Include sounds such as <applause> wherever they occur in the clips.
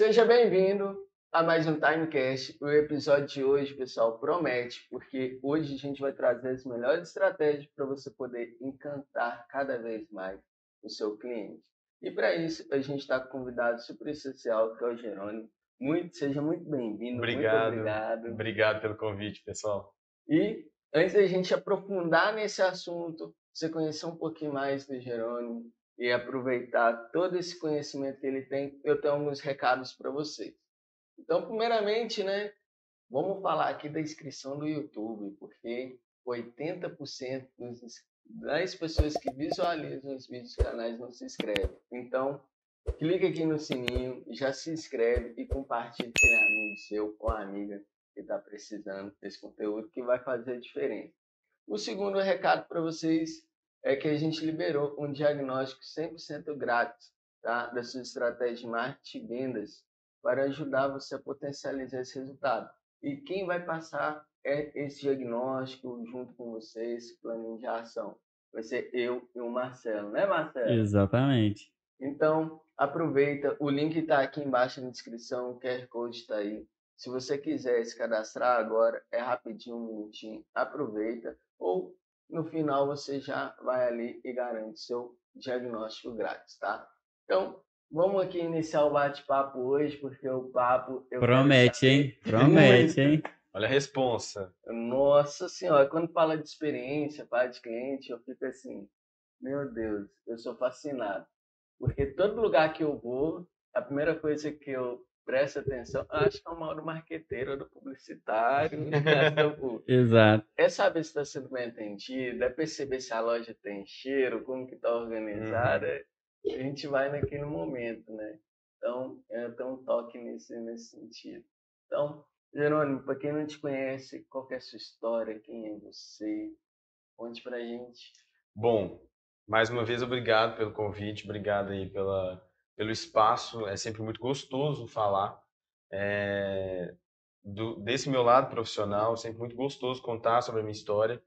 Seja bem-vindo a mais um Timecast. O episódio de hoje, pessoal, promete, porque hoje a gente vai trazer as melhores estratégias para você poder encantar cada vez mais o seu cliente. E para isso, a gente está com um convidado super especial, que é o Jerônimo. Muito, seja muito bem-vindo. Obrigado. Muito obrigado. Obrigado pelo convite, pessoal. E antes da gente aprofundar nesse assunto, você conhecer um pouquinho mais do Jerônimo e aproveitar todo esse conhecimento que ele tem, eu tenho alguns recados para vocês. Então, primeiramente, né, vamos falar aqui da inscrição do YouTube, porque 80% dos, das pessoas que visualizam os vídeos dos canais não se inscrevem. Então, clica aqui no sininho, já se inscreve e compartilha com amigo seu ou amiga que está precisando desse conteúdo que vai fazer a diferença. O segundo recado para vocês é que a gente liberou um diagnóstico 100% grátis tá? da sua estratégia de marketing e vendas para ajudar você a potencializar esse resultado. E quem vai passar é esse diagnóstico junto com você, esse plano de ação. Vai ser eu e o Marcelo, né, Marcelo? Exatamente. Então, aproveita, o link está aqui embaixo na descrição, o QR Code está aí. Se você quiser se cadastrar agora, é rapidinho, um minutinho, aproveita. Ou no final você já vai ali e garante seu diagnóstico grátis, tá? Então, vamos aqui iniciar o bate-papo hoje, porque o papo... Promete, hein? <laughs> Promete, hein? Olha a responsa. Nossa senhora, quando fala de experiência, fala de cliente, eu fico assim, meu Deus, eu sou fascinado. Porque todo lugar que eu vou, a primeira coisa que eu presto atenção, acho que é o Mauro Marqueteiro do publicitário. <laughs> Exato. É saber se está sendo bem atendido, é perceber se a loja tem cheiro, como que está organizada. Uhum. A gente vai naquele momento, né? Então, eu tenho um toque nesse, nesse sentido. Então, Jerônimo, para quem não te conhece, qual é a sua história, quem é você? Conte pra gente. Bom, mais uma vez, obrigado pelo convite, obrigado aí pela, pelo espaço. É sempre muito gostoso falar é, do, desse meu lado profissional, sempre muito gostoso contar sobre a minha história,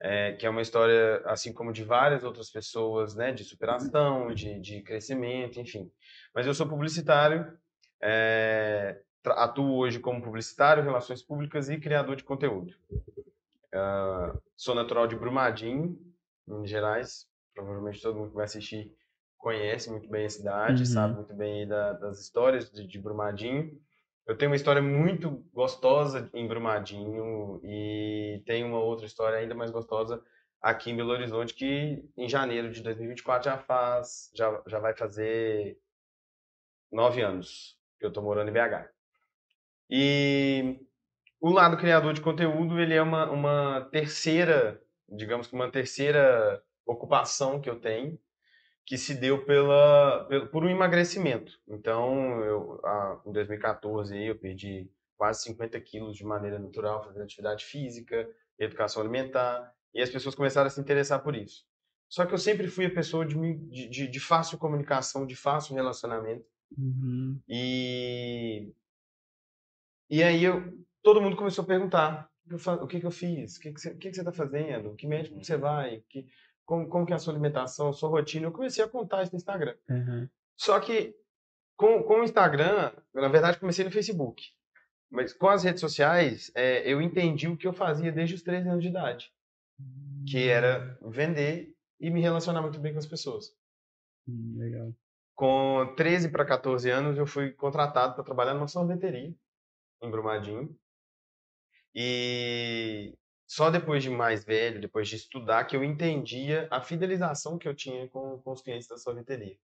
é, que é uma história, assim como de várias outras pessoas, né, de superação, de, de crescimento, enfim. Mas eu sou publicitário, é, atuo hoje como publicitário, relações públicas e criador de conteúdo. Uh, sou natural de Brumadinho, Minas Gerais. Provavelmente todo mundo que vai assistir conhece muito bem a cidade, uhum. sabe muito bem da, das histórias de, de, Brumadinho. Eu tenho uma história muito gostosa em Brumadinho e tenho uma outra história ainda mais gostosa aqui em Belo Horizonte que em janeiro de 2024 já faz, já, já vai fazer nove anos que eu estou morando em BH. E o lado criador de conteúdo, ele é uma, uma terceira, digamos que uma terceira ocupação que eu tenho, que se deu pela, por um emagrecimento. Então, eu, a, em 2014, eu perdi quase 50 quilos de maneira natural, fazendo atividade física, educação alimentar, e as pessoas começaram a se interessar por isso. Só que eu sempre fui a pessoa de, de, de fácil comunicação, de fácil relacionamento. Uhum. E e aí eu, todo mundo começou a perguntar o que, eu fiz, o que, que, você, o que, que você está fazendo, que médico você vai, que, como, como que é a sua alimentação, a sua rotina. Eu comecei a contar isso no Instagram. Uhum. Só que com, com o Instagram, na verdade comecei no Facebook. Mas com as redes sociais, é, eu entendi o que eu fazia desde os 13 anos de idade. Que era vender e me relacionar muito bem com as pessoas. Hum, legal. Com 13 para 14 anos, eu fui contratado para trabalhar numa sorveteria em Brumadinho. E só depois de mais velho, depois de estudar, que eu entendia a fidelização que eu tinha com, com os clientes da sorveteria.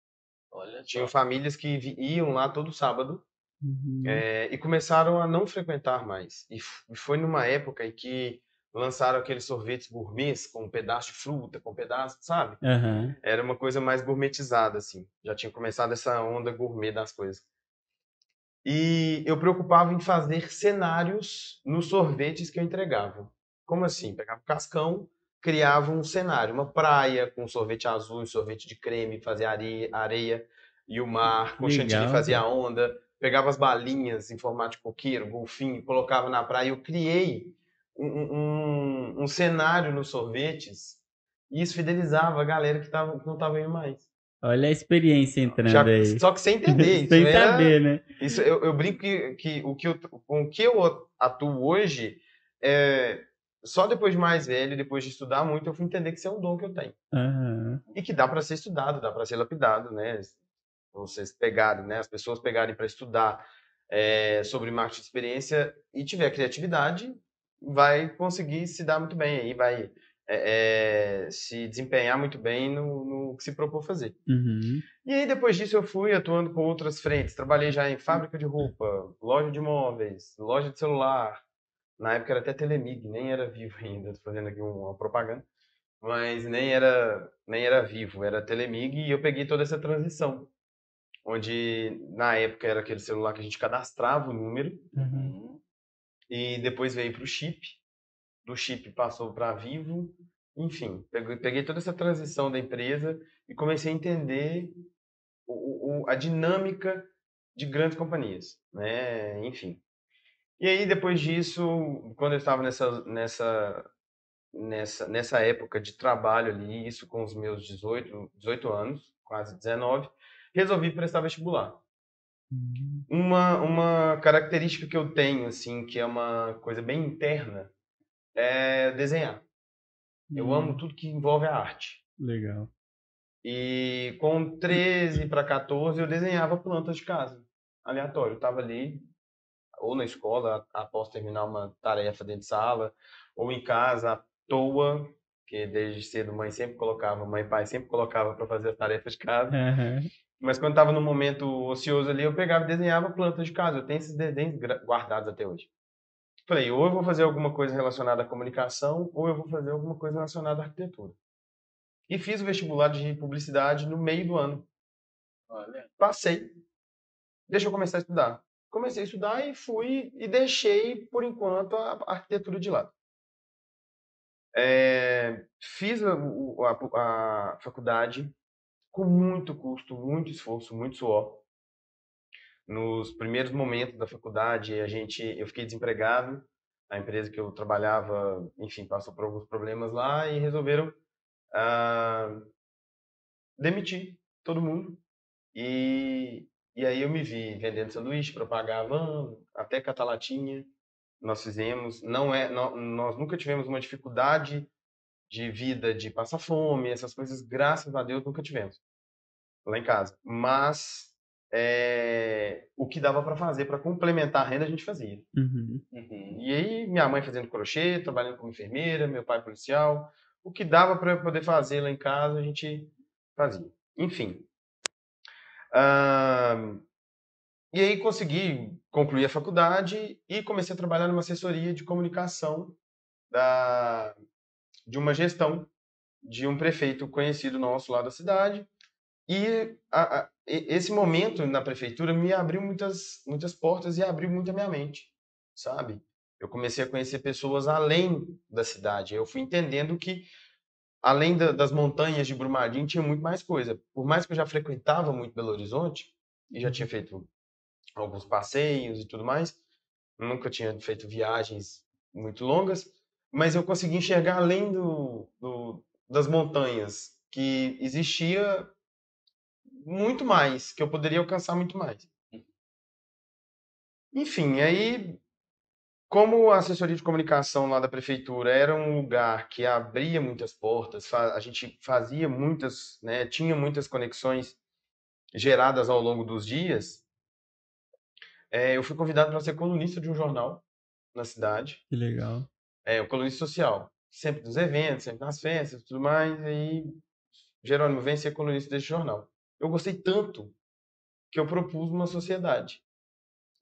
Olha Tinham famílias que iam lá todo sábado uhum. é, e começaram a não frequentar mais. E foi numa época em que lançaram aqueles sorvetes gourmets com um pedaço de fruta, com um pedaço, sabe? Uhum. Era uma coisa mais gourmetizada, assim. Já tinha começado essa onda gourmet das coisas. E eu preocupava em fazer cenários nos sorvetes que eu entregava. Como assim? Pegava o cascão, criava um cenário, uma praia com sorvete azul e sorvete de creme, fazia areia, areia e o mar, com Legal. chantilly fazia onda, pegava as balinhas em formato de coqueiro, golfinho, colocava na praia. Eu criei um, um, um cenário nos sorvetes e isso fidelizava a galera que, tava, que não estava indo mais. Olha a experiência entrando Já- aí. só que sem <laughs> entender. isso Sem era- saber, né? Isso, eu, eu brinco que, que o que eu, com o que eu atuo hoje, é, só depois de mais velho, depois de estudar muito, eu fui entender que isso é um dom que eu tenho. Aham. E que dá para ser estudado, dá para ser lapidado, né? Vocês pegarem, né? As pessoas pegarem para estudar é, sobre marketing de experiência e tiver criatividade, vai conseguir se dar muito bem aí, vai é, é, se desempenhar muito bem no, no que se propôs fazer. Uhum. E aí, depois disso, eu fui atuando com outras frentes. Trabalhei já em fábrica de roupa, loja de móveis, loja de celular. Na época era até Telemig, nem era vivo <laughs> ainda. Tô fazendo aqui uma propaganda. Mas nem era, nem era vivo, era Telemig. E eu peguei toda essa transição. Onde, na época, era aquele celular que a gente cadastrava o número. Uhum. E depois veio para o chip. Do chip passou para Vivo. Enfim, peguei, peguei toda essa transição da empresa e comecei a entender o, o- a dinâmica de grandes companhias, né? Enfim. E aí depois disso, quando eu estava nessa nessa nessa nessa época de trabalho ali, isso com os meus 18, 18 anos, quase 19, resolvi prestar vestibular Uhum. uma, uma característica que eu tenho, assim, que é uma coisa bem interna, é desenhar. Eu Hum, amo tudo que envolve a arte. Legal. E com 13 para 14 eu desenhava plantas de casa, aleatório. Eu estava ali, ou na escola, após terminar uma tarefa dentro de sala, ou em casa, à toa, que desde cedo mãe sempre colocava, mãe e pai sempre colocava para fazer as tarefas de casa. Aham. Mas quando estava no momento ocioso ali, eu pegava e desenhava plantas de casa. Eu tenho esses desenhos guardados até hoje. Falei, ou eu vou fazer alguma coisa relacionada à comunicação, ou eu vou fazer alguma coisa relacionada à arquitetura. E fiz o vestibular de publicidade no meio do ano. Olha. Passei. Deixa eu começar a estudar. Comecei a estudar e fui e deixei, por enquanto, a arquitetura de lado. É, fiz a, a- a faculdade com muito custo, muito esforço, muito suor. Nos primeiros momentos da faculdade, a gente, eu fiquei desempregado. A empresa que eu trabalhava, enfim, passou por alguns problemas lá e resolveram ah, demitir todo mundo. E, e aí eu me vi vendendo sanduíche para pagar a van, até catalatinha. Nós fizemos, não é, nó- nós nunca tivemos uma dificuldade de vida, de passar fome, essas coisas, graças a Deus, nunca tivemos lá em casa. Mas é, o que dava para fazer para complementar a renda, a gente fazia. Uhum. Uhum. E aí, minha mãe fazendo crochê, trabalhando como enfermeira, meu pai policial. O que dava para eu poder fazer lá em casa, a gente fazia. Enfim. Ahn, e aí consegui concluir a faculdade e comecei a trabalhar numa assessoria de comunicação da, de uma gestão de um prefeito conhecido nosso lá da cidade. E a- a- esse momento na prefeitura me abriu muitas, muitas portas e abriu muito a minha mente, sabe? Eu comecei a conhecer pessoas além da cidade. Eu fui entendendo que, além da- das montanhas de Brumadinho, tinha muito mais coisa. Por mais que eu já frequentava muito Belo Horizonte e já tinha feito alguns passeios e tudo mais, nunca tinha feito viagens muito longas, mas eu consegui enxergar além do, do- das montanhas, que existia muito mais, que eu poderia alcançar muito mais. Enfim, aí, como a assessoria de comunicação lá da prefeitura era um lugar que abria muitas portas, a gente fazia muitas, né, tinha muitas conexões geradas ao longo dos dias, eh, eu fui convidado para ser colunista de um jornal na cidade, Que legal. é, o colunista social, sempre dos eventos, sempre nas festas e tudo mais, e aí Jerônimo vem ser colunista desse jornal. Eu gostei tanto que eu propus uma sociedade.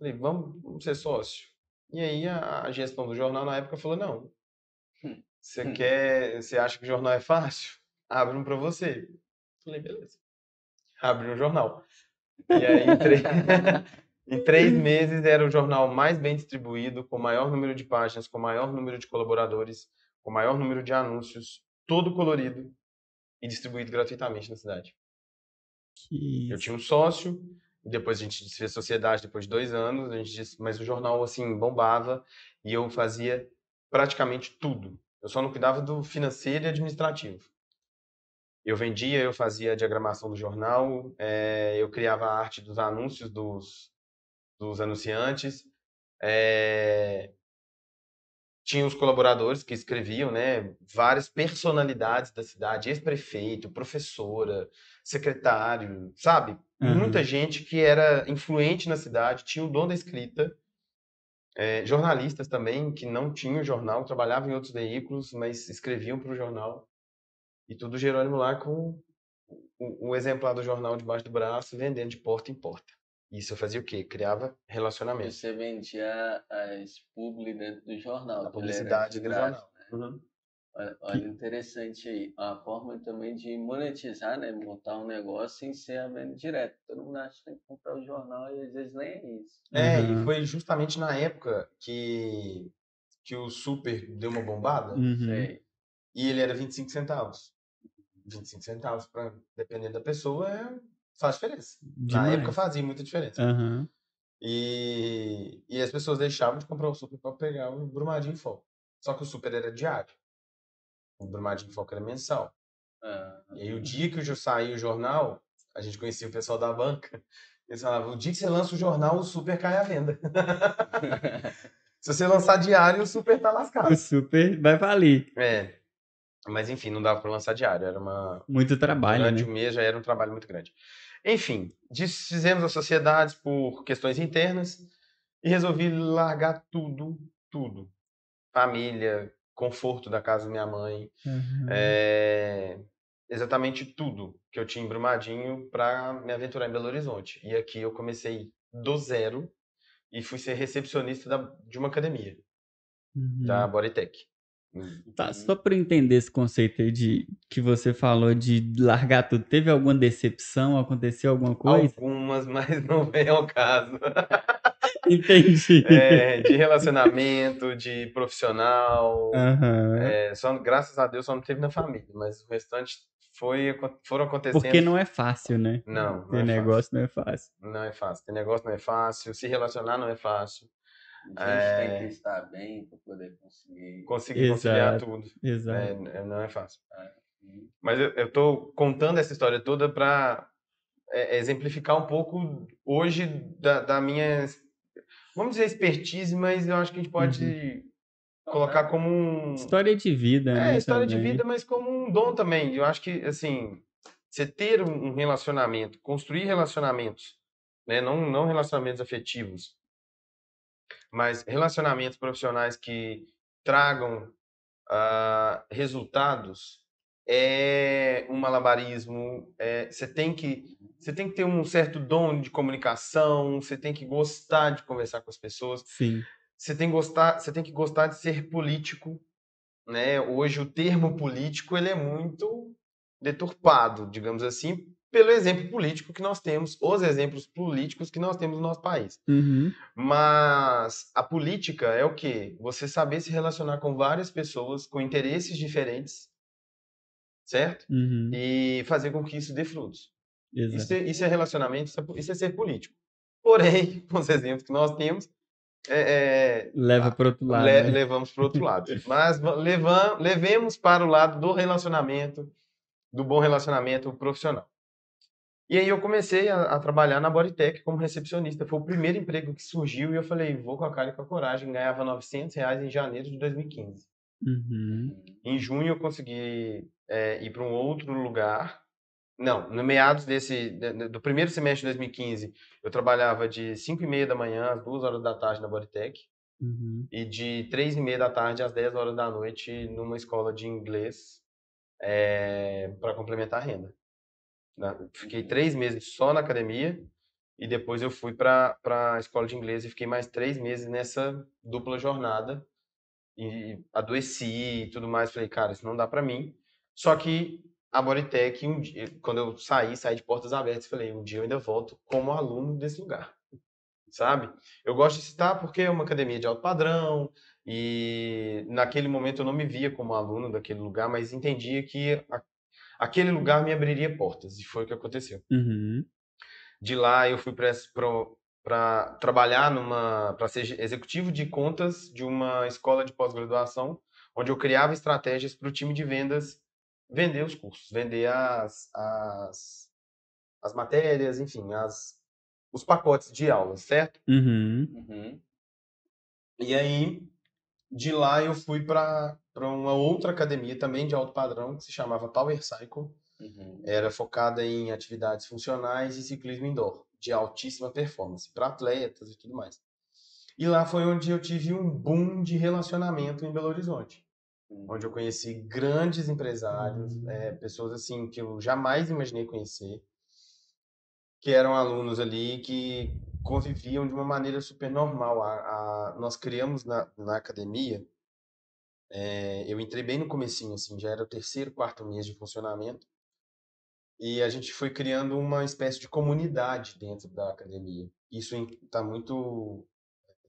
Falei, vamos, vamos ser sócio. E aí a, a gestão do jornal na época falou, não, você quer, você acha que o jornal é fácil? Abre um para você. Falei, beleza. Abre um jornal. E aí, em três, <laughs> em três meses, era o jornal mais bem distribuído, com maior número de páginas, com maior número de colaboradores, com maior número de anúncios, todo colorido e distribuído gratuitamente na cidade. Eu tinha um sócio, depois a gente desfez sociedade depois de dois anos, a gente disse, mas o jornal assim bombava e eu fazia praticamente tudo. Eu só não cuidava do financeiro e administrativo. Eu vendia, eu fazia a diagramação do jornal, é, eu criava a arte dos anúncios dos, dos anunciantes. É, tinha os colaboradores que escreviam, né? Várias personalidades da cidade, ex-prefeito, professora, secretário, sabe? Uhum. Muita gente que era influente na cidade, tinha o dom da escrita. É, jornalistas também, que não tinham jornal, trabalhavam em outros veículos, mas escreviam para o jornal. E tudo Jerônimo lá com o, o exemplar do jornal debaixo do braço, vendendo de porta em porta. Isso eu fazia o quê? Criava relacionamento. Você vendia as publi dentro do jornal. A publicidade de do jornal. né? Olha, olha, interessante aí. A forma também de monetizar, né? Montar um negócio sem ser a venda direta. Todo mundo acha que tem que comprar o jornal e às vezes nem é isso. É, Uhum. e foi justamente na época que, que o super deu uma bombada Uhum. E ele era 25 centavos. 25 centavos, pra, dependendo da pessoa, é, faz diferença. Na Demais. época fazia muita diferença. Aham. E, e as pessoas deixavam de comprar o super para pegar o Brumadinho em Foco. Só que o super era diário. O Brumadinho Foco era mensal. Ah, E aí o dia que eu saía o jornal, a gente conhecia o pessoal da banca, <laughs> eles falavam, o dia que você lança o jornal, o super cai à venda. <laughs> Se você lançar diário, o super tá lascado. O super vai valer. É. Mas enfim, não dava para lançar diário. Era uma. Muito trabalho, Durante né? o mês já era um trabalho muito grande. Enfim, desfizemos as sociedades por questões internas e resolvi largar tudo, tudo. Família, conforto da casa da minha mãe, Uhum. é, exatamente tudo que eu tinha em Brumadinho para me aventurar em Belo Horizonte. E aqui eu comecei do zero e fui ser recepcionista da- de uma academia, Uhum. da Bodytech. Tá, só para entender esse conceito aí de que você falou de largar tudo, teve alguma decepção? Aconteceu alguma coisa? Algumas, <laughs> mas não vem ao caso. <laughs> Entendi. É, de relacionamento, de profissional. Aham. É, só, graças a Deus só não teve na família, mas o restante foi, foram acontecendo. Porque não é fácil, né? Não, não Ter é negócio não é fácil. fácil. Não é fácil. Ter negócio não é fácil, se relacionar não é fácil. A gente tem É. que estar bem para poder conseguir. Conseguir conciliar tudo. Exato. É, é, não é fácil. Hum, Mas eu, eu tô contando essa história toda para exemplificar um pouco hoje da, da minha, vamos dizer, expertise, mas eu acho que a gente pode colocar como um... História de vida, né? É, história de também. vida, mas como um dom também. Eu acho que, assim, você ter um relacionamento, construir relacionamentos, né? não, não relacionamentos afetivos, mas relacionamentos profissionais que tragam ah, resultados é um malabarismo. é- Você tem que você tem que ter um certo dom de comunicação. Você tem que gostar de conversar com as pessoas Sim. você tem, gostar, você tem que gostar de ser político, né? Hoje o termo político ele é muito deturpado, digamos assim, pelo exemplo político que nós temos, os exemplos políticos que nós temos no nosso país. Uhum. Mas a política é o quê? Você saber se relacionar com várias pessoas com interesses diferentes, certo? Uhum. E fazer com que isso dê frutos. Isso é, isso é relacionamento, isso é, isso é ser político. Porém, <laughs> com os exemplos que nós temos, é- é, Leva para outro lado. Le- né? levamos para outro lado. <laughs> Mas va- levam, levemos para o lado do relacionamento, do bom relacionamento profissional. E aí eu comecei a, a trabalhar na Bodytech como recepcionista. Foi o primeiro emprego que surgiu e eu falei, vou com a cara e com a coragem. Ganhava 900 reais em janeiro de 2015. Uhum. Em junho eu consegui é, ir para um outro lugar. Não, no meados desse de- de- do primeiro semestre de 2015, eu trabalhava de 5 e meia da manhã às 2 horas da tarde na Bodytech Uhum. e de três e meia da tarde às 10 horas da noite numa escola de inglês para complementar a renda. Na- Fiquei três meses só na academia e depois eu fui para a escola de inglês e fiquei mais três meses nessa dupla jornada e adoeci e tudo mais. Falei, cara, isso não dá para mim. Só que a Bodytech, um dia, quando eu saí, saí de portas abertas, falei, um dia eu ainda volto como aluno desse lugar sabe? Eu gosto de citar porque é uma academia de alto padrão e naquele momento eu não me via como aluno daquele lugar, mas entendia que a- aquele lugar me abriria portas e foi o que aconteceu. Uhum. De lá eu fui para trabalhar numa para ser executivo de contas de uma escola de pós-graduação, onde eu criava estratégias para o time de vendas vender os cursos, vender as, as, as matérias, enfim, as, os pacotes de aulas, certo? Uhum. Uhum. E aí, de lá eu fui para uma outra academia também de alto padrão, que se chamava Power Cycle. Uhum. Era focada em atividades funcionais e ciclismo indoor, de altíssima performance, para atletas e tudo mais. E lá foi onde eu tive um boom de relacionamento em Belo Horizonte, onde eu conheci grandes empresários, Hum. é, pessoas assim que eu jamais imaginei conhecer, que eram alunos ali que conviviam de uma maneira super normal. A, a- nós criamos na, na academia, é, eu entrei bem no comecinho, assim, já era o terceiro, quarto mês de funcionamento, e a gente foi criando uma espécie de comunidade dentro da academia. Isso está muito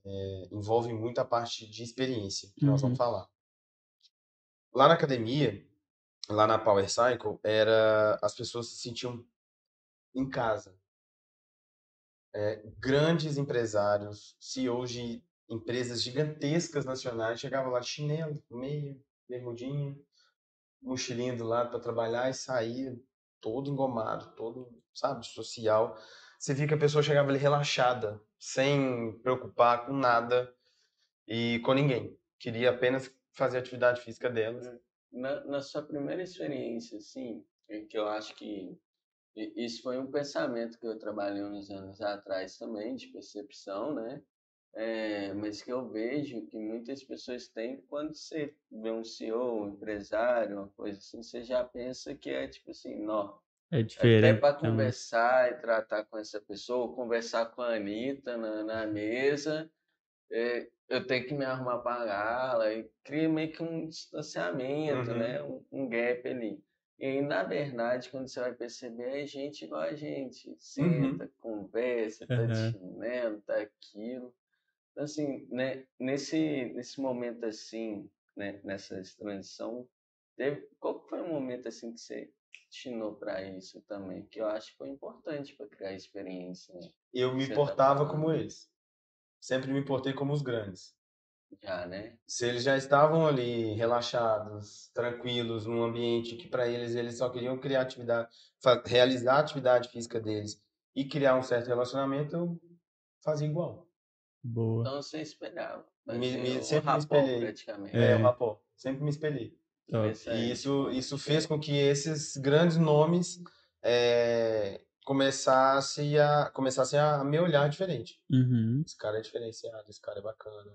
é, envolve muito a parte de experiência que nós vamos Uhum. falar. Lá na academia, lá na Power Cycle, era as pessoas se sentiam em casa. É, grandes empresários, CEOs de empresas gigantescas nacionais chegavam lá de chinelo, meia, bermudinha, mochilinha do lado para trabalhar e saía todo engomado, todo, sabe, social. Você via que a pessoa chegava ali relaxada, sem preocupar com nada e com ninguém. Queria apenas fazer a atividade física delas. Na, na sua primeira experiência, assim, é que eu acho que isso foi um pensamento que eu trabalhei uns anos atrás também, de percepção, né? É, mas que eu vejo que muitas pessoas têm quando você vê um CEO, um empresário, uma coisa assim, você já pensa que é tipo assim, não, É até diferente. para então. conversar e tratar com essa pessoa, conversar com a Anitta na, na mesa, é, eu tenho que me arrumar para gala e cria meio que um distanciamento, Uhum. né? Um, um gap ali. E aí, na verdade, quando você vai perceber, é gente igual a gente. Senta, conversa, tá de Aham. chinelo, tá aquilo. Então, assim, né, nesse, nesse momento assim, né, nessa transição, teve, qual foi o momento assim que você destinou para isso também? Que eu acho que foi importante para criar experiência, né? Eu me tá portava falando. como eles. Sempre me portei como os grandes. Já, né? Se eles já estavam ali relaxados, tranquilos, num ambiente que para eles eles só queriam criar atividade, realizar a atividade física deles e criar um certo relacionamento, eu fazia igual. Boa. Então você esperava. Me- me- o sempre me espelhei. praticamente. É, É. o rapó. Sempre me espelhei. É- E isso, isso fez com que esses grandes nomes é, começassem, a, começassem a me olhar diferente. Uhum. Esse cara é diferenciado, esse cara é bacana.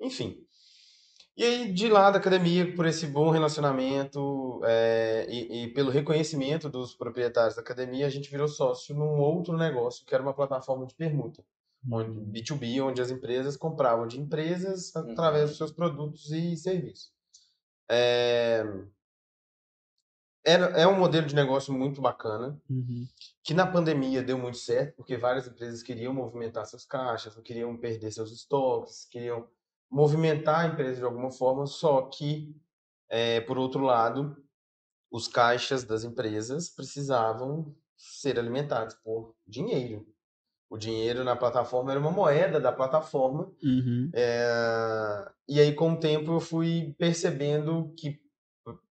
Enfim. E aí, de lá da academia, por esse bom relacionamento é, e, e pelo reconhecimento dos proprietários da academia, a gente virou sócio num outro negócio, que era uma plataforma de permuta, onde, B2B, onde as empresas compravam de empresas através dos seus produtos e serviços. É, era, é um modelo de negócio muito bacana, Uhum. que na pandemia deu muito certo, porque várias empresas queriam movimentar seus caixas, queriam perder seus estoques, queriam movimentar a empresa de alguma forma, só que, eh, por outro lado, os caixas das empresas precisavam ser alimentados por dinheiro. O dinheiro na plataforma era uma moeda da plataforma, Uhum. eh, e aí com o tempo eu fui percebendo que,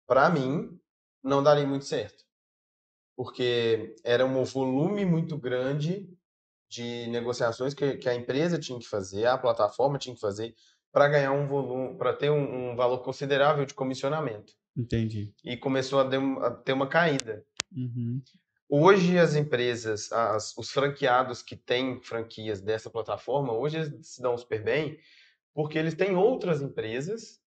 para mim, não daria muito certo porque era um volume muito grande de negociações que, que a empresa tinha que fazer, a plataforma tinha que fazer para ganhar um volume, para ter um, um valor considerável de comissionamento. Entendi. E começou a, ter a ter uma caída. Uhum. Hoje as empresas, as- os franqueados que têm franquias dessa plataforma, hoje eles se dão super bem, porque eles têm outras empresas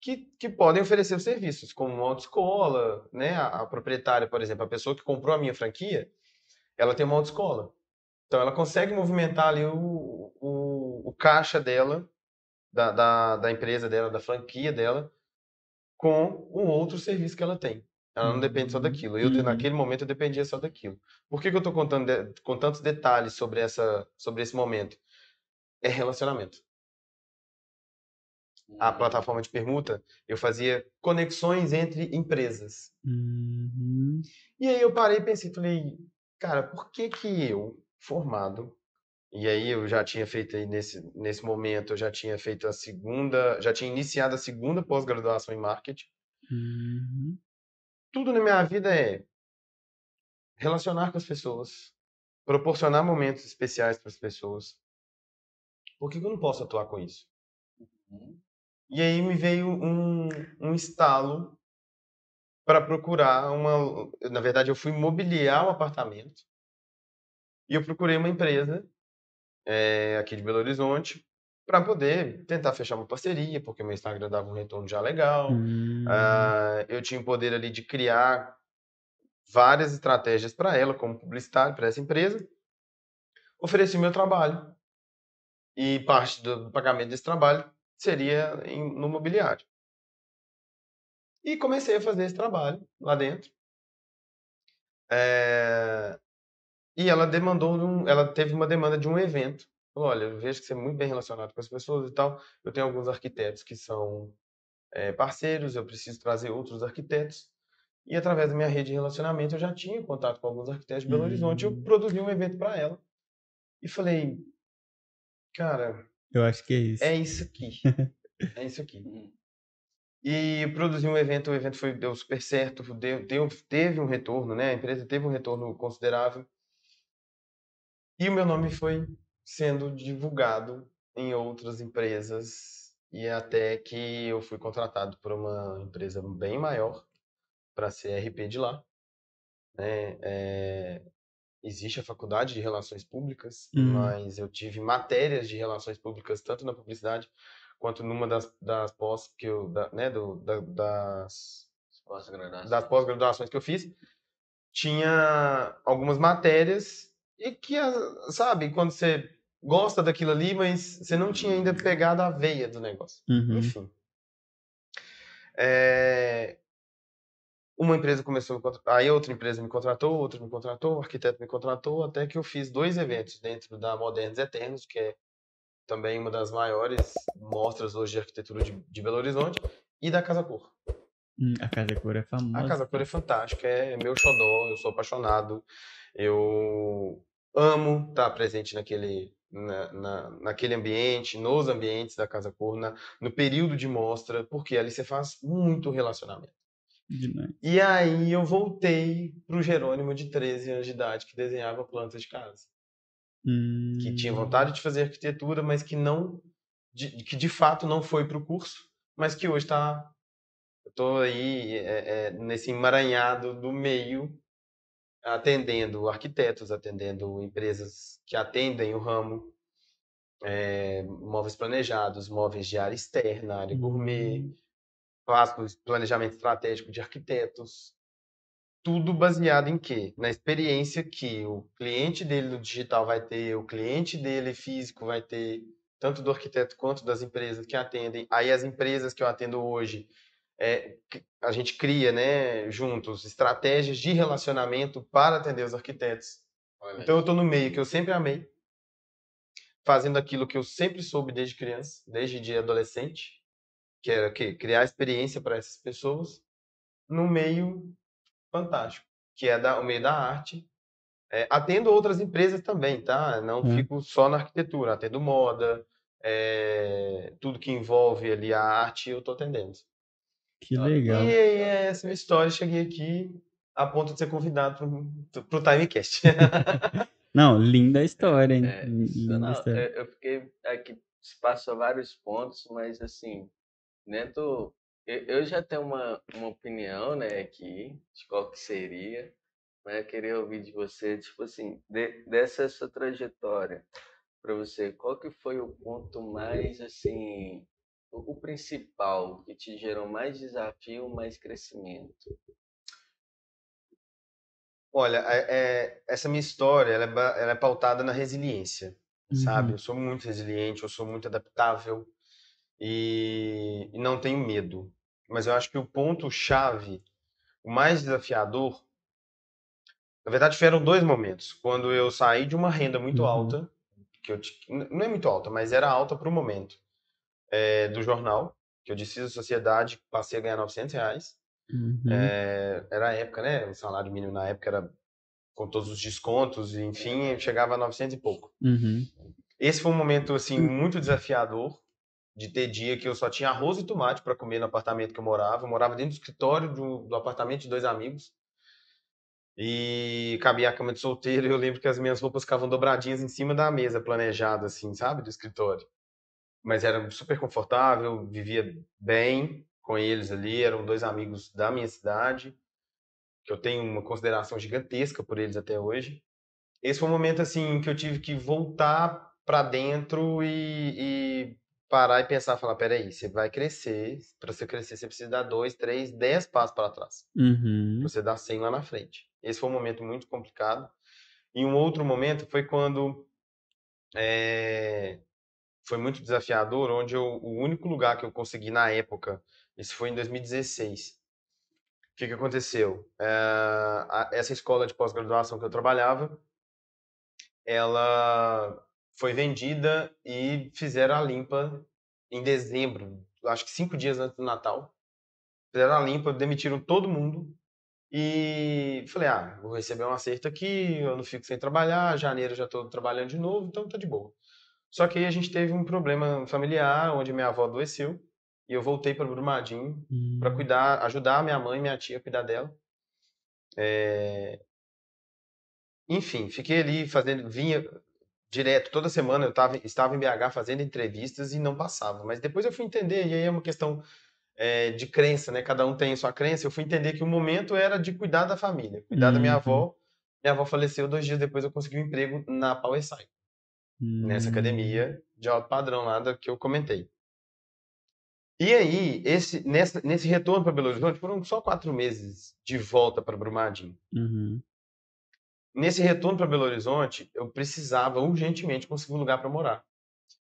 que, que podem oferecer os serviços, como uma autoescola, né? A, a proprietária, por exemplo, a pessoa que comprou a minha franquia, ela tem uma autoescola. Então ela consegue movimentar ali o, o, o caixa dela, da, da, da empresa dela, da franquia dela, com um outro serviço que ela tem. Ela não depende só Uhum. daquilo. Eu, Uhum. naquele momento, eu dependia só daquilo. Por que, que eu estou contando de- com tantos detalhes sobre, essa, sobre esse momento? É relacionamento. A Hum, plataforma de permuta, eu fazia conexões entre empresas. Uhum. E aí eu parei e pensei, falei, cara, por que que eu, formado, e aí eu já tinha feito aí nesse, nesse momento, eu já tinha feito a segunda, já tinha iniciado a segunda pós-graduação em marketing, Uhum. Tudo na minha vida é relacionar com as pessoas, proporcionar momentos especiais para as pessoas. Por que, eu não posso atuar com isso? Uhum. E aí me veio um, um estalo para procurar uma. Na verdade, eu fui mobiliar o apartamento e eu procurei uma empresa é, aqui de Belo Horizonte para poder tentar fechar uma parceria, porque meu Instagram dava um retorno já legal. Hum. Ah, eu tinha o poder ali de criar várias estratégias para ela, como publicitário, para essa empresa. Ofereci meu trabalho e parte do pagamento desse trabalho seria em, no mobiliário. E comecei a fazer esse trabalho lá dentro. É, E ela demandou, um, ela teve uma demanda de um evento. Falou, olha, eu vejo que você é muito bem relacionado com as pessoas e tal. Eu tenho alguns arquitetos que são é, parceiros, eu preciso trazer outros arquitetos. E através da minha rede de relacionamento, eu já tinha contato com alguns arquitetos de Belo Horizonte. Eu Hum. produzi um evento para ela. E falei, cara, Eu acho que é isso. <laughs> é isso aqui. É isso aqui. Uhum. E produzi um evento, o evento foi, deu super certo, deu, deu- teve um retorno, né? A empresa teve um retorno considerável. E o meu nome foi sendo divulgado em outras empresas e até que eu fui contratado por uma empresa bem maior para ser RP de lá. né? É, existe a faculdade de relações públicas, Hum. mas eu tive matérias de relações públicas tanto na publicidade quanto numa das, das pós que eu, da- né, do, da- das, das pós-graduações que eu fiz, tinha algumas matérias e que, a- sabe, quando você gosta daquilo ali, mas você não tinha ainda pegado a veia do negócio. Uhum. Enfim. É, Uma empresa começou, a aí outra empresa me contratou, outra me contratou, o arquiteto me contratou, até que eu fiz dois eventos dentro da Modernos Eternos, que é também uma das maiores mostras hoje de arquitetura de, de Belo Horizonte, e da Casa Cor. Hum, a Casa Cor é famosa. A Casa Cor é fantástica, é meu xodó, eu sou apaixonado, eu amo estar presente naquele, na, na- naquele ambiente, nos ambientes da Casa Cor, na- no período de mostra, porque ali você faz muito relacionamento. Demais. E aí eu voltei pro Jerônimo de 13 anos de idade, que desenhava plantas de casa. Hum. Que tinha vontade de fazer arquitetura, mas que não, de, que de fato não foi pro curso, mas que hoje está, eu tô aí é, é, nesse emaranhado do meio, atendendo arquitetos, atendendo empresas que atendem o ramo, é, móveis planejados, móveis de área externa, área gourmet, faço planejamento estratégico de arquitetos. Tudo baseado em quê? Na experiência que o cliente dele no digital vai ter, o cliente dele físico vai ter, tanto do arquiteto quanto das empresas que atendem. Aí as empresas que eu atendo hoje, é, que a gente cria, né, juntos, estratégias de relacionamento para atender os arquitetos. Olha Então eu estou no meio que eu sempre amei, fazendo aquilo que eu sempre soube desde criança, desde de adolescente, que era o quê? criar experiência para essas pessoas, no meio fantástico, que é da, o meio da arte. É, atendo outras empresas também, tá? Não Hum. fico só na arquitetura, atendo moda, é, tudo que envolve ali a arte eu estou atendendo. Que Ah, legal. E aí, é essa minha história, cheguei aqui a ponto de ser convidado para o Timecast. <laughs> Não, linda a história, hein? É, linda não, história. eu, eu fiquei aqui, se passou vários pontos, mas assim, dentro. Eu, eu já tenho uma, uma opinião, né, aqui, de qual que seria, mas eu queria ouvir de você, tipo assim, de- dessa sua trajetória, para você, qual que foi o ponto mais, assim, o, principal que te gerou mais desafio, mais crescimento? Olha, é- é- essa minha história, ela é, ela é pautada na resiliência, sabe? Uhum. Eu sou muito resiliente, eu sou muito adaptável e, e não tenho medo. Mas eu acho que o ponto chave, o mais desafiador, na verdade, tiveram dois momentos. Quando eu saí de uma renda muito Uhum. alta, que eu não é muito alta, mas era alta para o momento, é, do jornal, que eu desfiz a sociedade, passei a ganhar 900 reais. Uhum. É, era a época, né? O salário mínimo na época era com todos os descontos, enfim, chegava a 900 e pouco. Uhum. Esse foi um momento, assim, muito desafiador, de ter dia que eu só tinha arroz e tomate para comer no apartamento que eu morava. Eu morava dentro do escritório do, do apartamento de dois amigos. E cabia a cama de solteiro. Eu lembro que as minhas roupas ficavam dobradinhas em cima da mesa, planejada, assim, sabe? Do escritório. Mas era super confortável, vivia bem com eles ali. Eram dois amigos da minha cidade, que eu tenho uma consideração gigantesca por eles até hoje. Esse foi um momento, assim, que eu tive que voltar para dentro e, e parar e pensar, falar, peraí, você vai crescer, para você crescer você precisa dar dois, três, dez passos para trás. Uhum. Você dar cem lá na frente. Esse foi um momento muito complicado. E um outro momento foi quando é, foi muito desafiador, onde eu, o único lugar que eu consegui na época, isso foi em 2016. O que, que aconteceu? É, a, essa escola de pós-graduação que eu trabalhava, ela foi vendida e fizeram a limpa em dezembro, acho que cinco dias antes do Natal. Fizeram a limpa, demitiram todo mundo. E falei, ah, vou receber um acerto aqui, eu não fico sem trabalhar, janeiro já estou trabalhando de novo, então tá de boa. Só que aí a gente teve um problema familiar, onde minha avó adoeceu, e eu voltei para Brumadinho Hum. para cuidar, ajudar minha mãe e minha tia a cuidar dela. É... Enfim, fiquei ali fazendo, vinha direto, toda semana eu tava, estava em BH fazendo entrevistas e não passava. Mas depois eu fui entender, e aí é uma questão é, de crença, né? Cada um tem a sua crença. Eu fui entender que o momento era de cuidar da família, cuidar da minha Uhum. avó. Minha avó faleceu dois dias depois, eu consegui um emprego na Power Sci, nessa Hum. academia de alto padrão lá da que eu comentei. E aí, esse, nessa, nesse retorno para Belo Horizonte, foram só quatro meses de volta para Brumadinho. Uhum. Nesse retorno para Belo Horizonte, eu precisava urgentemente conseguir um lugar para morar.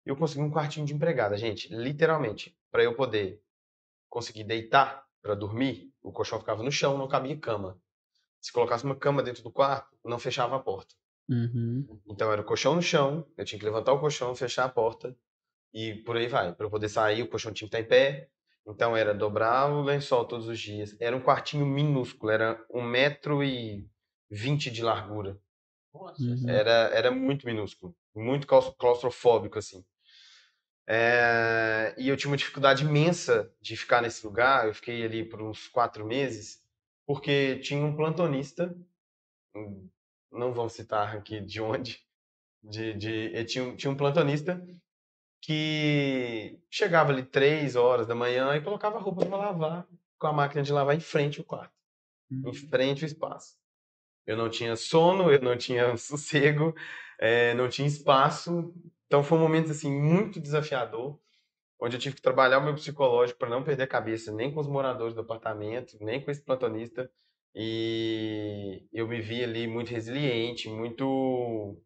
Eu consegui um quartinho de empregada, gente, literalmente, para eu poder conseguir deitar para dormir. O colchão ficava no chão, não cabia cama. Se colocasse uma cama dentro do quarto, não fechava a porta. Uhum. Então era o colchão no chão, eu tinha que levantar o colchão, fechar a porta e por aí vai. Para eu poder sair, o colchão tinha que estar em pé. Então era dobrar o lençol todos os dias. Era um quartinho minúsculo, era um metro e vinte de largura. Uhum. Era, era muito minúsculo, muito claus- claustrofóbico, assim. É, e eu tinha uma dificuldade imensa de ficar nesse lugar. Eu fiquei ali por uns quatro meses, porque tinha um plantonista, não vamos citar aqui de onde, de, de, eh, tinha, um- tinha um plantonista que chegava ali três horas da manhã e colocava a roupa para lavar com a máquina de lavar em frente ao quarto em frente ao espaço. Eu não tinha sono, eu não tinha <laughs> sossego, eh, não tinha espaço. Então foi um momento assim muito desafiador, onde eu tive que trabalhar o meu psicológico para não perder a cabeça nem com os moradores do apartamento, nem com esse plantonista. E eu me vi ali muito resiliente, muito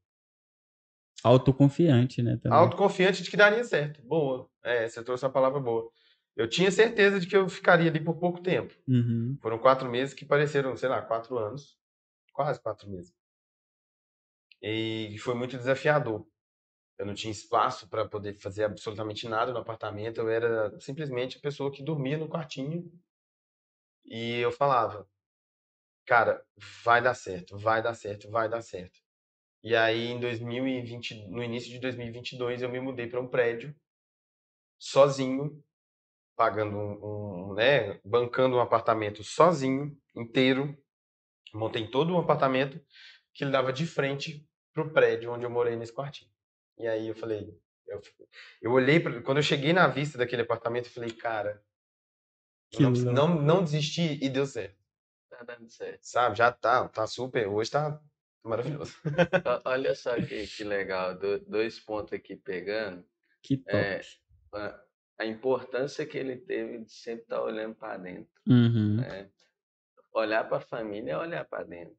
Autoconfiante, né? Também. autoconfiante de que daria certo. Boa. É, você trouxe uma palavra boa. Eu tinha certeza de que eu ficaria ali por pouco tempo. Uhum. Foram quatro meses que pareceram, sei lá, quatro anos. Quase quatro meses. E foi muito desafiador. Eu não tinha espaço para poder fazer absolutamente nada no apartamento. Eu era simplesmente a pessoa que dormia no quartinho. E eu falava, cara, vai dar certo, vai dar certo, vai dar certo. E aí, em 2020, no início de 2022, eu me mudei para um prédio sozinho, pagando um, um, né, bancando um apartamento sozinho, inteiro. Montei todo um apartamento que ele dava de frente pro prédio onde eu morei nesse quartinho. E aí eu falei, eu, eu olhei pra, quando eu cheguei na vista daquele apartamento, eu falei, cara, não, não, não desisti e deu certo, tá dando certo. sabe? Já tá, tá super, hoje tá maravilhoso. <laughs> Olha só que, que legal, do- dois pontos aqui pegando. Que top. É, a- a importância que ele teve de sempre estar olhando para dentro. Uhum. né? Olhar para a família é olhar para dentro.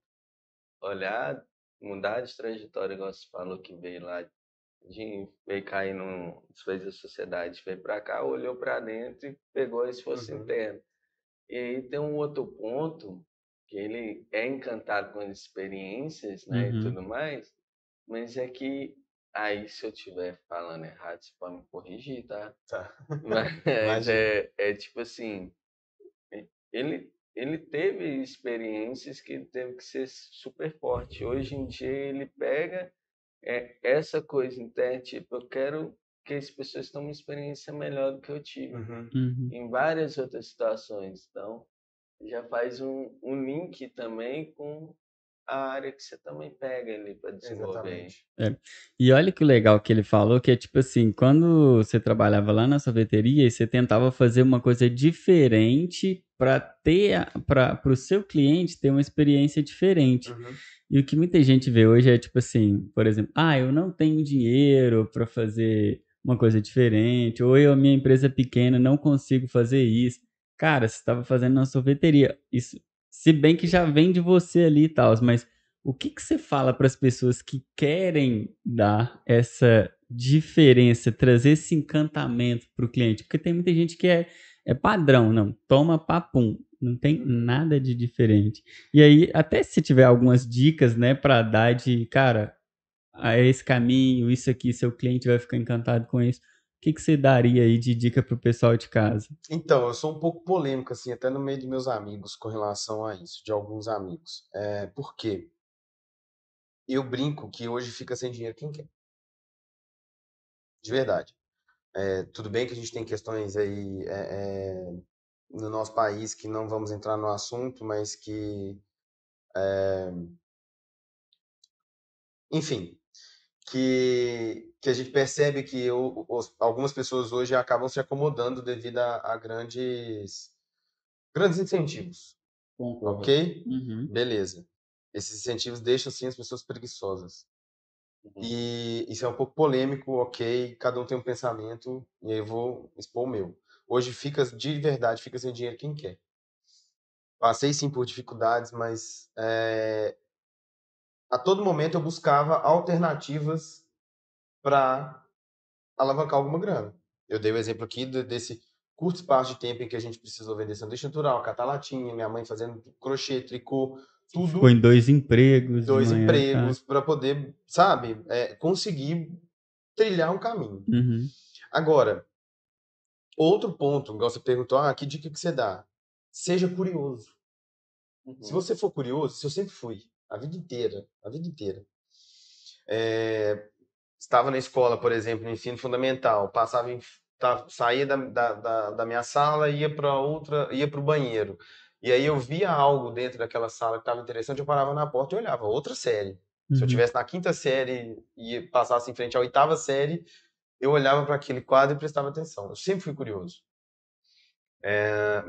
Olhar, mudar de trajetória, igual você falou que veio lá, de, veio cair no fez a sociedade, veio para cá, olhou para dentro e pegou esse fosse Uhum. interno. E aí tem um outro ponto que ele é encantado com as experiências, né, Uhum. e tudo mais, mas é que aí se eu estiver falando errado, você pode me corrigir, tá? Tá. <laughs> Mas <laughs> Imagina. é, é tipo assim, ele, ele teve experiências que teve que ser super forte. Hoje em dia ele pega é, essa coisa interna, tipo, eu quero porque as pessoas têm uma experiência melhor do que eu tive Uhum. Uhum. em várias outras situações. Então, já faz um, um link também com a área que você também pega ali para desenvolver. Exatamente. E olha que legal que ele falou, que é tipo assim, quando você trabalhava lá na sorveteria, você tentava fazer uma coisa diferente para ter para o seu cliente ter uma experiência diferente. Uhum. E o que muita gente vê hoje é tipo assim, por exemplo, ah, eu não tenho dinheiro para fazer uma coisa diferente, ou eu, a minha empresa é pequena, não consigo fazer isso. Cara, você estava fazendo na sorveteria. Isso, se bem que já vem de você ali e tal, mas o que, que você fala para as pessoas que querem dar essa diferença, trazer esse encantamento para o cliente? Porque tem muita gente que é, é padrão, não, toma papum, não tem nada de diferente. E aí, até se tiver algumas dicas, né, para dar de, cara, a esse caminho, isso aqui, seu cliente vai ficar encantado com isso. O que, que você daria aí de dica pro pessoal de casa? Então, eu sou um pouco polêmico, assim, até no meio dos meus amigos com relação a isso, de alguns amigos. É, por quê? Eu brinco que hoje fica sem dinheiro quem quer. De verdade. É, tudo bem que a gente tem questões aí é, é, no nosso país que não vamos entrar no assunto, mas que. é, enfim, que, que a gente percebe que os- algumas pessoas hoje acabam se acomodando devido a, a grandes, grandes incentivos, ok? Uhum. Beleza. Esses incentivos deixam, sim, as pessoas preguiçosas. Uhum. E isso é um pouco polêmico, ok? Cada um tem um pensamento, e aí eu vou expor o meu. Hoje fica, de verdade, fica sem dinheiro quem quer. Passei, sim, por dificuldades, mas é, a todo momento eu buscava alternativas para alavancar alguma grana. Eu dei o exemplo aqui de- desse curto espaço de tempo em que a gente precisou vender sanduíche natural, catar latinha, minha mãe fazendo crochê, tricô, tudo, Ficou em dois empregos. dois manhã, empregos, para poder, sabe, é, conseguir trilhar um caminho. tá? Uhum. Agora, outro ponto, igual você perguntou, ah, que dica que você dá? Seja curioso. Uhum. Se você for curioso, se eu sempre fui, a vida inteira, a vida inteira. É, estava na escola, por exemplo, no ensino fundamental, passava em, saía da, da, da, minha sala, ia para outra, ia para o banheiro. E aí eu via algo dentro daquela sala que estava interessante, eu parava na porta e olhava, outra série. Se eu Uhum. tivesse na quinta série e passasse em frente à oitava série, eu olhava para aquele quadro e prestava atenção. Eu sempre fui curioso. É,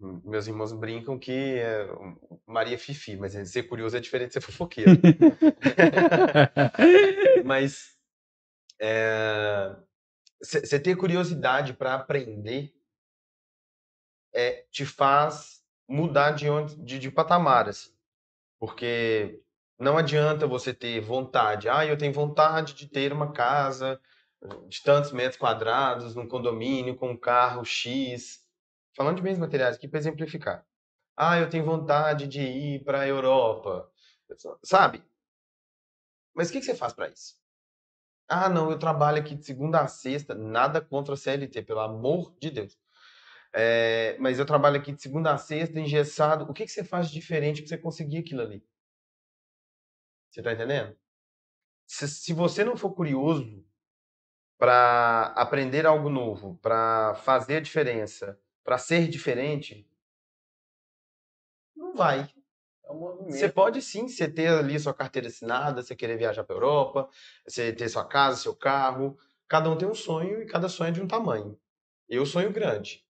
meus irmãos brincam que é, Maria Fifi, mas ser curioso é diferente de ser fofoqueiro. <laughs> Mas você ter curiosidade para aprender é, te faz mudar de, onde, de, de patamar, assim. Porque não adianta você ter vontade. Ah, eu tenho vontade de ter uma casa de tantos metros quadrados, num condomínio, com um carro X. Falando de bens materiais aqui para exemplificar. Ah, eu tenho vontade de ir para a Europa. Sabe? Mas o que, que você faz para isso? Ah, não, eu trabalho aqui de segunda a sexta, nada contra a CLT, pelo amor de Deus. É, mas eu trabalho aqui de segunda a sexta, engessado. O que, que você faz diferente para você conseguir aquilo ali? Você tá entendendo? Se, se você não for curioso para aprender algo novo, para fazer a diferença, para ser diferente, não vai. É um. Você pode sim, você ter ali sua carteira assinada, você querer viajar para Europa, você ter sua casa, seu carro. Cada um tem um sonho e cada sonho é de um tamanho. Eu sonho grande.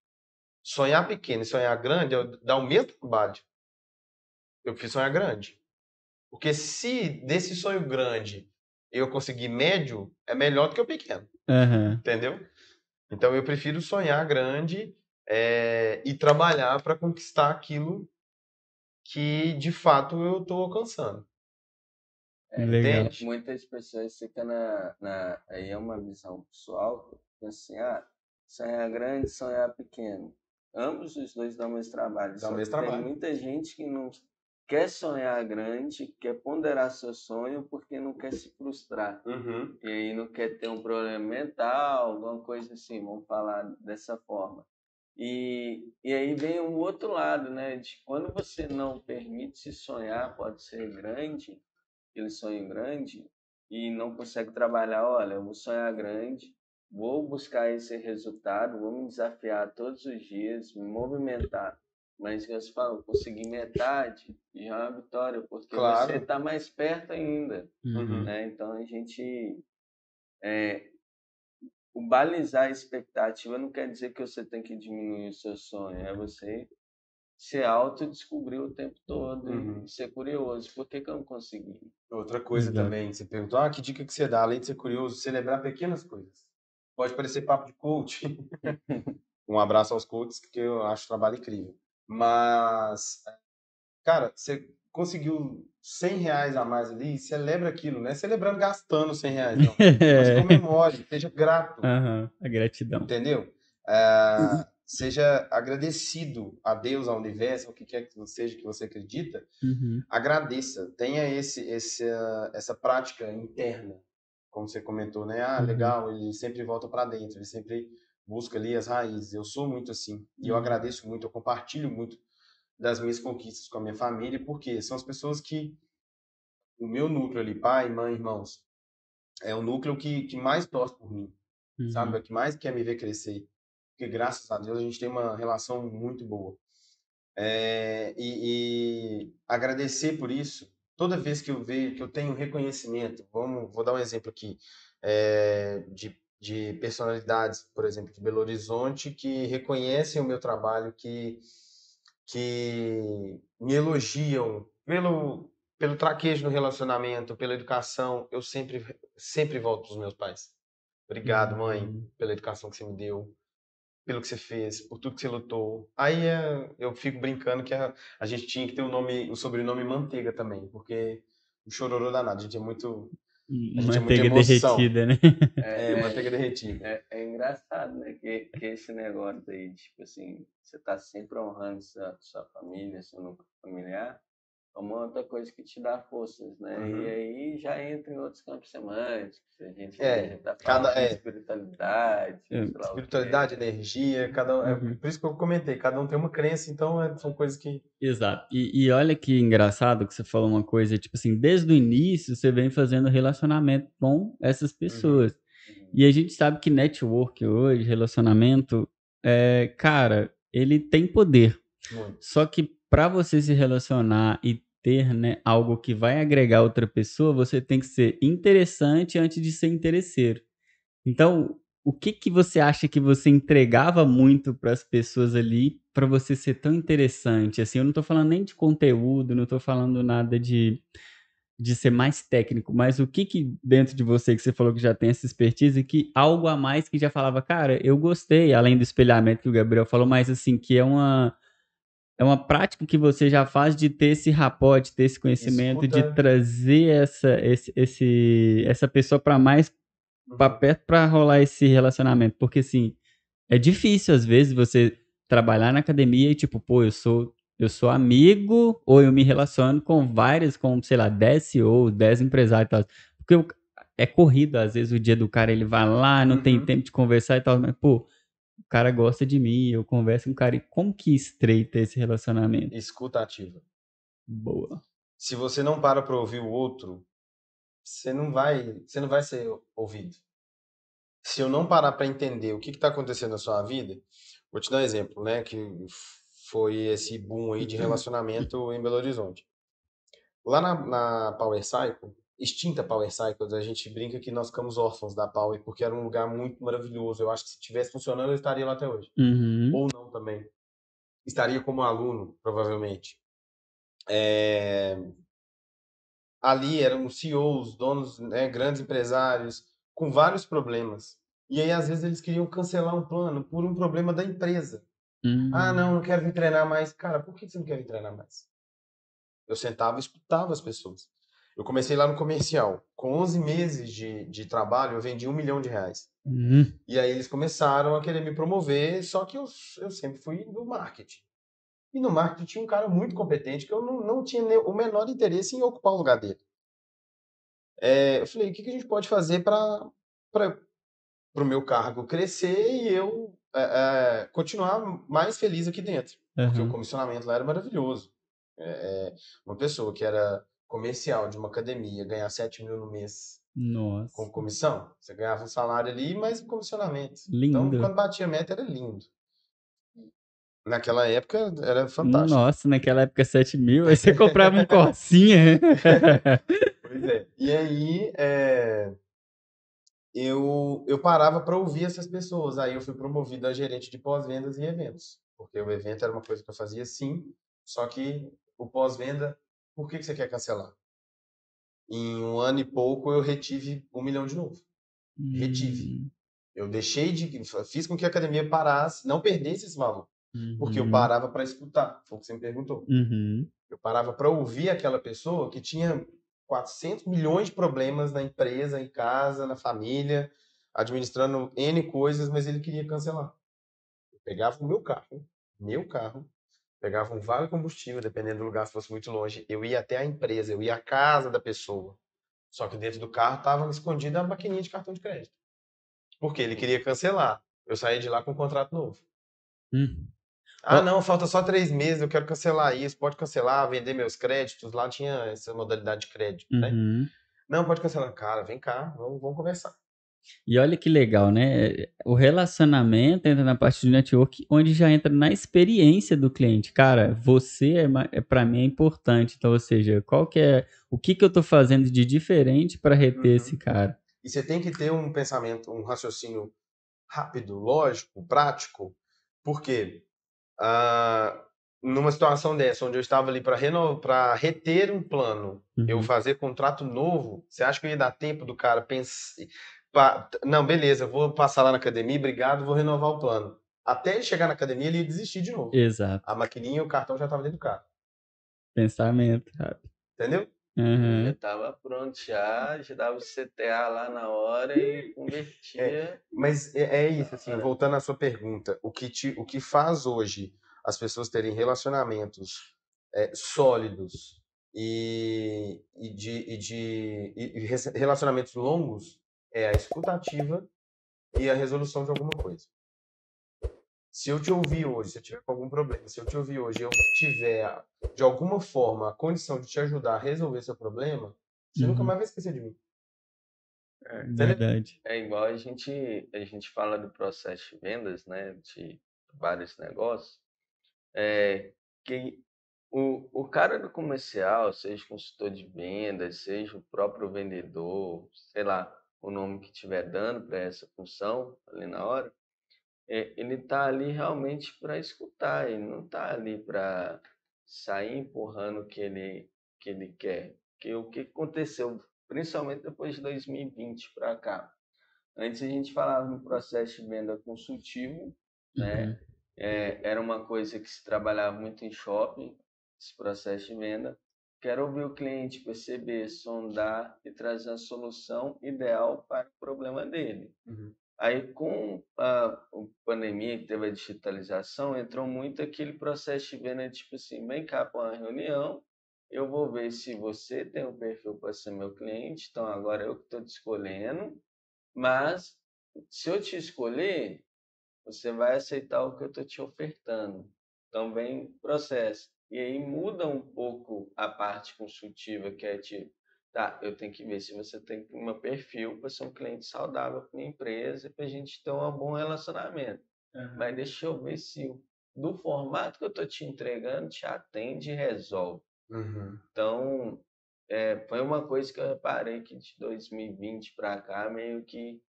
Sonhar pequeno e sonhar grande é- dá o mesmo trabalho. Eu prefiro sonhar grande. Porque se desse sonho grande eu conseguir médio, é melhor do que o pequeno. Aham. Entendeu? Então eu prefiro sonhar grande é, e trabalhar para conquistar aquilo que de fato eu estou alcançando. Legal. Entende? Muitas pessoas ficam na, na. Aí é uma visão pessoal, assim, ah, sonhar grande, sonhar pequeno. Ambos os dois dão o mesmo trabalho. Dá o mesmo que tem trabalho. muita gente que não quer sonhar grande, quer ponderar seu sonho porque não quer se frustrar. Uhum. E aí não quer ter um problema mental, alguma coisa assim, vamos falar dessa forma. E, e aí vem um outro lado, né? De quando você não permite se sonhar, pode ser grande, aquele sonho grande, e não consegue trabalhar, olha, eu vou sonhar grande, vou buscar esse resultado, vou me desafiar todos os dias, me movimentar. Mas você fala, conseguir metade já é uma vitória, porque Claro. você está mais perto ainda. Uhum. né? Então a gente é, o balizar a expectativa não quer dizer que você tem que diminuir o seu sonho, é você se autodescobrir o tempo todo Uhum. e ser curioso. Por que, que eu não consegui? Outra coisa Exato. também, você perguntou, ah, que dica que você dá? Além de ser curioso, celebrar pequenas coisas. Pode parecer papo de coach. <laughs> um abraço aos coaches, que eu acho o trabalho incrível. Mas, cara, você conseguiu 100 reais a mais ali, celebra aquilo, não é celebrando gastando 100 reais, não. <laughs> Mas comemore, seja grato. Aham, a gratidão. Entendeu? É, seja agradecido a Deus, ao universo, ao que quer que seja que você acredita, Uhum. agradeça, tenha esse, esse, ah, essa prática interna, como você comentou, né? Ah, Uhum. legal, ele sempre volta para dentro, ele sempre busca ali as raízes. Eu sou muito assim, e eu Uhum. agradeço muito, eu compartilho muito das minhas conquistas com a minha família, porque são as pessoas que o meu núcleo ali, pai, mãe, irmãos, é o núcleo que, que mais torce por mim Uhum. sabe? É que mais quer me ver crescer. Porque graças a Deus a gente tem uma relação muito boa. É, e, e agradecer por isso. Toda vez que eu vejo que eu tenho reconhecimento, vamos, vou dar um exemplo aqui, é, de, de personalidades, por exemplo, de Belo Horizonte, que reconhecem o meu trabalho, que, que me elogiam pelo, pelo traquejo no relacionamento, pela educação, eu sempre, sempre volto para os meus pais. Obrigado, mãe, Uhum. pela educação que você me deu, pelo que você fez, por tudo que você lutou. Aí é, eu fico brincando que a, a gente tinha que ter o nome, o sobrenome Manteiga também, porque o chororô danado, a gente é muito A é Manteiga derretida, né? é, É, manteiga derretida. é, é engraçado, né? Que, que esse negócio aí, tipo assim, você tá sempre honrando sua, sua família, seu núcleo familiar, é uma outra coisa que te dá forças, né? Uhum. E aí já entra em outros campos semânticos, a gente, É, tá cada- falando de é. espiritualidade, É. Espiritualidade, energia, cada um, é Uhum. por isso que eu comentei, cada um tem uma crença, então é- são coisas que Exato. E, e olha que engraçado que você falou uma coisa, tipo assim, desde o início você vem fazendo relacionamento com essas pessoas. Uhum. E a gente sabe que network hoje, relacionamento, é, cara, ele tem poder. muito. Só que para você se relacionar e ter, né, algo que vai agregar outra pessoa, você tem que ser interessante antes de ser interesseiro. Então, o que que você acha que você entregava muito para as pessoas ali para você ser tão interessante? Assim, eu não tô falando nem de conteúdo, não tô falando nada de de ser mais técnico, mas o que que dentro de você que você falou que já tem essa expertise, que algo a mais que já falava, cara, eu gostei, além do espelhamento que o Gabriel falou, mas assim, que é uma é uma prática que você já faz de ter esse rapport, de ter esse conhecimento, de Escuta. trazer essa, esse, esse- essa pessoa para mais para perto para rolar esse relacionamento. Porque, assim, é difícil às vezes você trabalhar na academia e, tipo, pô, eu sou, eu sou amigo ou eu me relaciono com várias, com, sei lá, 10 CEOs, 10 empresários e tal. Porque é corrido, às vezes, o dia do cara, ele vai lá, não tem Uhum. tempo de conversar e tal, mas, pô, o cara gosta de mim, eu converso com o cara. E como que estreita esse relacionamento? Escuta ativa. Boa. Se você não para para ouvir o outro, você não vai, você não vai ser ouvido. Se eu não parar para entender o que está acontecendo na sua vida, vou te dar um exemplo, né? Que foi esse boom aí de relacionamento em Belo Horizonte. Lá na, na Power Cycle, extinta Power Cycle, a gente brinca que nós ficamos órfãos da Power porque era um lugar muito maravilhoso. Eu acho que se tivesse funcionando, eu estaria lá até hoje. Uhum. Ou não também. Estaria como aluno, provavelmente. É, ali eram CEOs, donos, né, grandes empresários, com vários problemas. E aí, às vezes, eles queriam cancelar um plano por um problema da empresa. Uhum. Ah, não, não quero vir treinar mais. Cara, por que você não quer vir treinar mais? Eu sentava e escutava as pessoas. Eu comecei lá no comercial. Com 11 meses de, de trabalho, eu vendi um milhão de reais. Uhum. E aí eles começaram a querer me promover, só que eu, eu sempre fui do marketing. E no marketing tinha um cara muito competente que eu não, não tinha o menor interesse em ocupar o lugar dele. É, eu falei, o que, que a gente pode fazer para o meu cargo crescer e eu é, é, continuar mais feliz aqui dentro? Porque o Uhum. comissionamento lá era maravilhoso. É, é, uma pessoa que era comercial de uma academia ganhar 7 mil no mês Nossa. com comissão. Você ganhava um salário ali, mas um comissionamento. Lindo. Então, quando batia a meta, era lindo. Naquela época, era fantástico. Nossa, naquela época 7 mil, aí você comprava um Corsinha. Pois é. E aí, é, eu, eu parava para ouvir essas pessoas. Aí eu fui promovido a gerente de pós-vendas e eventos. Porque o evento era uma coisa que eu fazia sim, só que o pós-venda, por que, que você quer cancelar? Em um ano e pouco eu retive um milhão de novo. Retive. Hum, Eu deixei de. Fiz com que a academia parasse, não perdesse esse valor. Porque eu uhum, parava para escutar. Foi o que você me perguntou. Uhum. Eu parava para ouvir aquela pessoa que tinha 400 milhões de problemas na empresa, em casa, na família, administrando N coisas, mas ele queria cancelar. Eu pegava o meu carro, meu carro, pegava um vale combustível, dependendo do lugar, se fosse muito longe, eu ia até a empresa, eu ia à casa da pessoa. Só que dentro do carro estava escondida a maquininha de cartão de crédito. Porque ele queria cancelar. Eu saía de lá com um contrato novo. Hum. Ah, não, falta só três meses, eu quero cancelar isso, pode cancelar, vender meus créditos. Lá tinha essa modalidade de crédito, né? Uhum. Não, pode cancelar. Cara, vem cá, vamos, vamos conversar. E olha que legal, né? O relacionamento entra na parte do network, onde já entra na experiência do cliente. Cara, você é, é para mim é importante. Então, ou seja, qual que é o que que eu tô fazendo de diferente para reter Uhum. esse cara? E você tem que ter um pensamento, um raciocínio rápido, lógico, prático, porque ah, numa situação dessa, onde eu estava ali para reter um plano, eu Uhum. fazer contrato novo, você acha que eu ia dar tempo do cara pensar. Pa- Não, beleza, eu vou passar lá na academia, obrigado, vou renovar o plano. Até ele chegar na academia, ele ia desistir de novo. Exato. A maquininha e o cartão já estavam dentro do carro. Pensamento, rápido. Entendeu? Uhum. Já tava pronto já, já dava o CTA lá na hora e convertia. Mas é, é isso, assim, voltando à sua pergunta, o que, te, o que faz hoje as pessoas terem relacionamentos é, sólidos e, e de, e de e- relacionamentos longos é a escutativa e a resolução de alguma coisa. Se eu te ouvir hoje, se eu tiver com algum problema, se eu te ouvir hoje e eu tiver, de alguma forma, a condição de te ajudar a resolver seu problema, você nunca Uhum. mais vai esquecer de mim. Verdade. É igual a gente, a gente fala do processo de vendas, né, de vários negócios, é que o, o cara do comercial, seja consultor de vendas, seja o próprio vendedor, sei lá, o nome que estiver dando para essa função ali na hora, é, ele está ali realmente para escutar, ele não está ali para sair empurrando o que ele, que ele quer. Que o que aconteceu, principalmente depois de 2020 para cá. Antes a gente falava no processo de venda consultivo, né? Uhum. É, era uma coisa que se trabalhava muito em shopping, esse processo de venda. Quero ouvir o cliente perceber, sondar e trazer a solução ideal para o problema dele. Uhum. Aí, com a, pandemia que teve a digitalização, entrou muito aquele processo de venda, tipo assim, vem cá para uma reunião, eu vou ver se você tem um perfil para ser meu cliente, então agora eu que estou te escolhendo, mas se eu te escolher, você vai aceitar o que eu estou te ofertando. Então vem processo. E aí muda um pouco a parte consultiva, que é tipo, tá, eu tenho que ver se você tem um perfil para ser um cliente saudável para minha empresa, para a gente ter um bom relacionamento. Mas deixa eu ver se do formato que eu estou te entregando te atende e resolve. Uhum. Então, é, foi uma coisa que eu reparei que de 2020 para cá meio que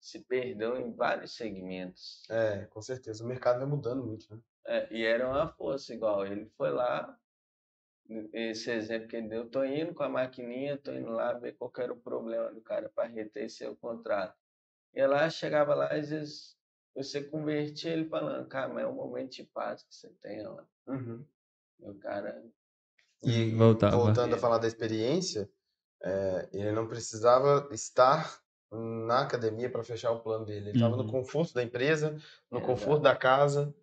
se perdeu em vários segmentos. É, com certeza. O mercado vai mudando muito, né? É, e era uma força igual. Ele foi lá, esse exemplo que ele deu, tô indo com a maquininha, tô indo lá ver qual era o problema do cara para reter seu contrato. E lá, chegava lá, às vezes você convertia ele falando, cara, mas é um momento de paz que você tem lá. Uhum. E o cara, E, e Voltava. voltando a falar da experiência, é, ele não precisava estar na academia para fechar o plano dele. Ele estava no Uhum. conforto da empresa, no Exato. conforto da casa.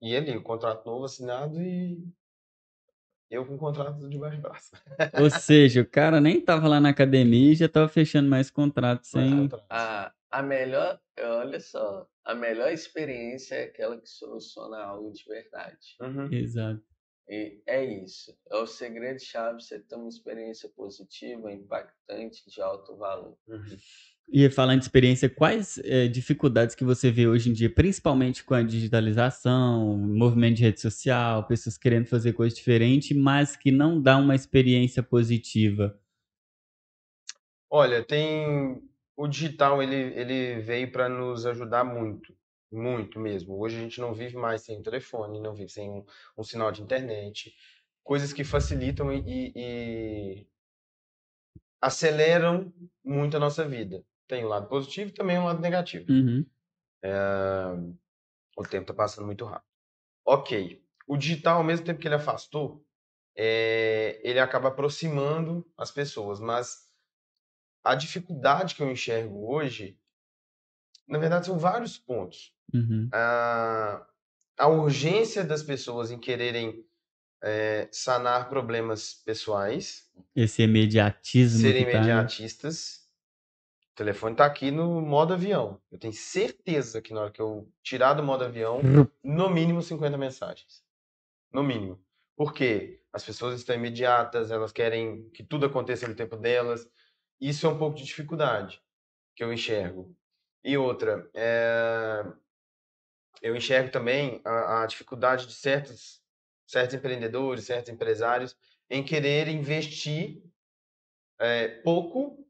E ali, o contrato novo assinado e eu com o contrato debaixo do braço. Ou <laughs> seja, o cara nem tava lá na academia e já tava fechando mais contrato Mais sem. a, a melhor, olha só, a melhor experiência é aquela que soluciona algo de verdade. Uhum. Exato. E é isso. É o segredo-chave você ter uma experiência positiva, impactante, de alto valor. Uhum. E falando de experiência, quais eh, dificuldades que você vê hoje em dia, principalmente com a digitalização, movimento de rede social, pessoas querendo fazer coisa diferente, mas que não dá uma experiência positiva? Olha, tem o digital ele, ele veio para nos ajudar muito, muito mesmo. Hoje a gente não vive mais sem um telefone, não vive sem um, um sinal de internet, coisas que facilitam e, e aceleram muito a nossa vida. Tem o lado positivo e também o lado negativo. Uhum. O tempo está passando muito rápido. Ok. O digital, ao mesmo tempo que ele afastou, é, ele acaba aproximando as pessoas, mas a dificuldade que eu enxergo hoje, na verdade, são vários pontos. Uhum. A, a urgência das pessoas em quererem é, sanar problemas pessoais, Esse imediatismo serem tá, né? imediatistas. O telefone está aqui no modo avião. Eu tenho certeza que na hora que eu tirar do modo avião, no mínimo 50 mensagens. No mínimo. Por quê? As pessoas estão imediatas, elas querem que tudo aconteça no tempo delas. Isso é um pouco de dificuldade que eu enxergo. E outra, é, eu enxergo também a, a dificuldade de certos, certos empreendedores, certos empresários em querer investir é, pouco.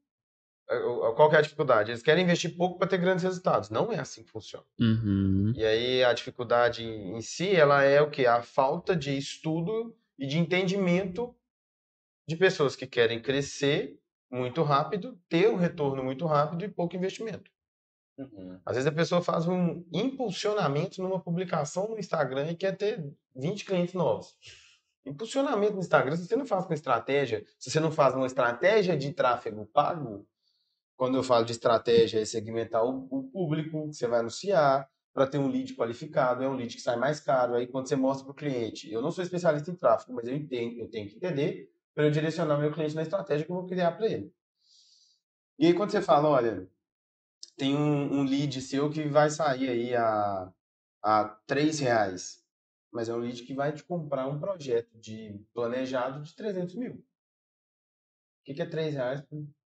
é, Qual que é a dificuldade? Eles querem investir pouco para ter grandes resultados. Não é assim que funciona. Uhum. E aí a dificuldade em si, ela é o quê? A falta de estudo e de entendimento de pessoas que querem crescer muito rápido, ter um retorno muito rápido e pouco investimento. Uhum. Às vezes a pessoa faz um impulsionamento numa publicação no Instagram e quer ter 20 clientes novos. Impulsionamento no Instagram, se você não faz com estratégia, se você não faz uma estratégia de tráfego pago, quando eu falo de estratégia, é segmentar o, o público que você vai anunciar, para ter um lead qualificado, é um lead que sai mais caro. Aí quando você mostra para o cliente, eu não sou especialista em tráfego, mas eu entendo, eu tenho que entender para eu direcionar meu cliente na estratégia que eu vou criar para ele. E aí quando você fala, olha, tem um, um lead seu que vai sair aí a, a 3 reais, mas é um lead que vai te comprar um projeto de planejado de 300 mil. O que, que é 3 reais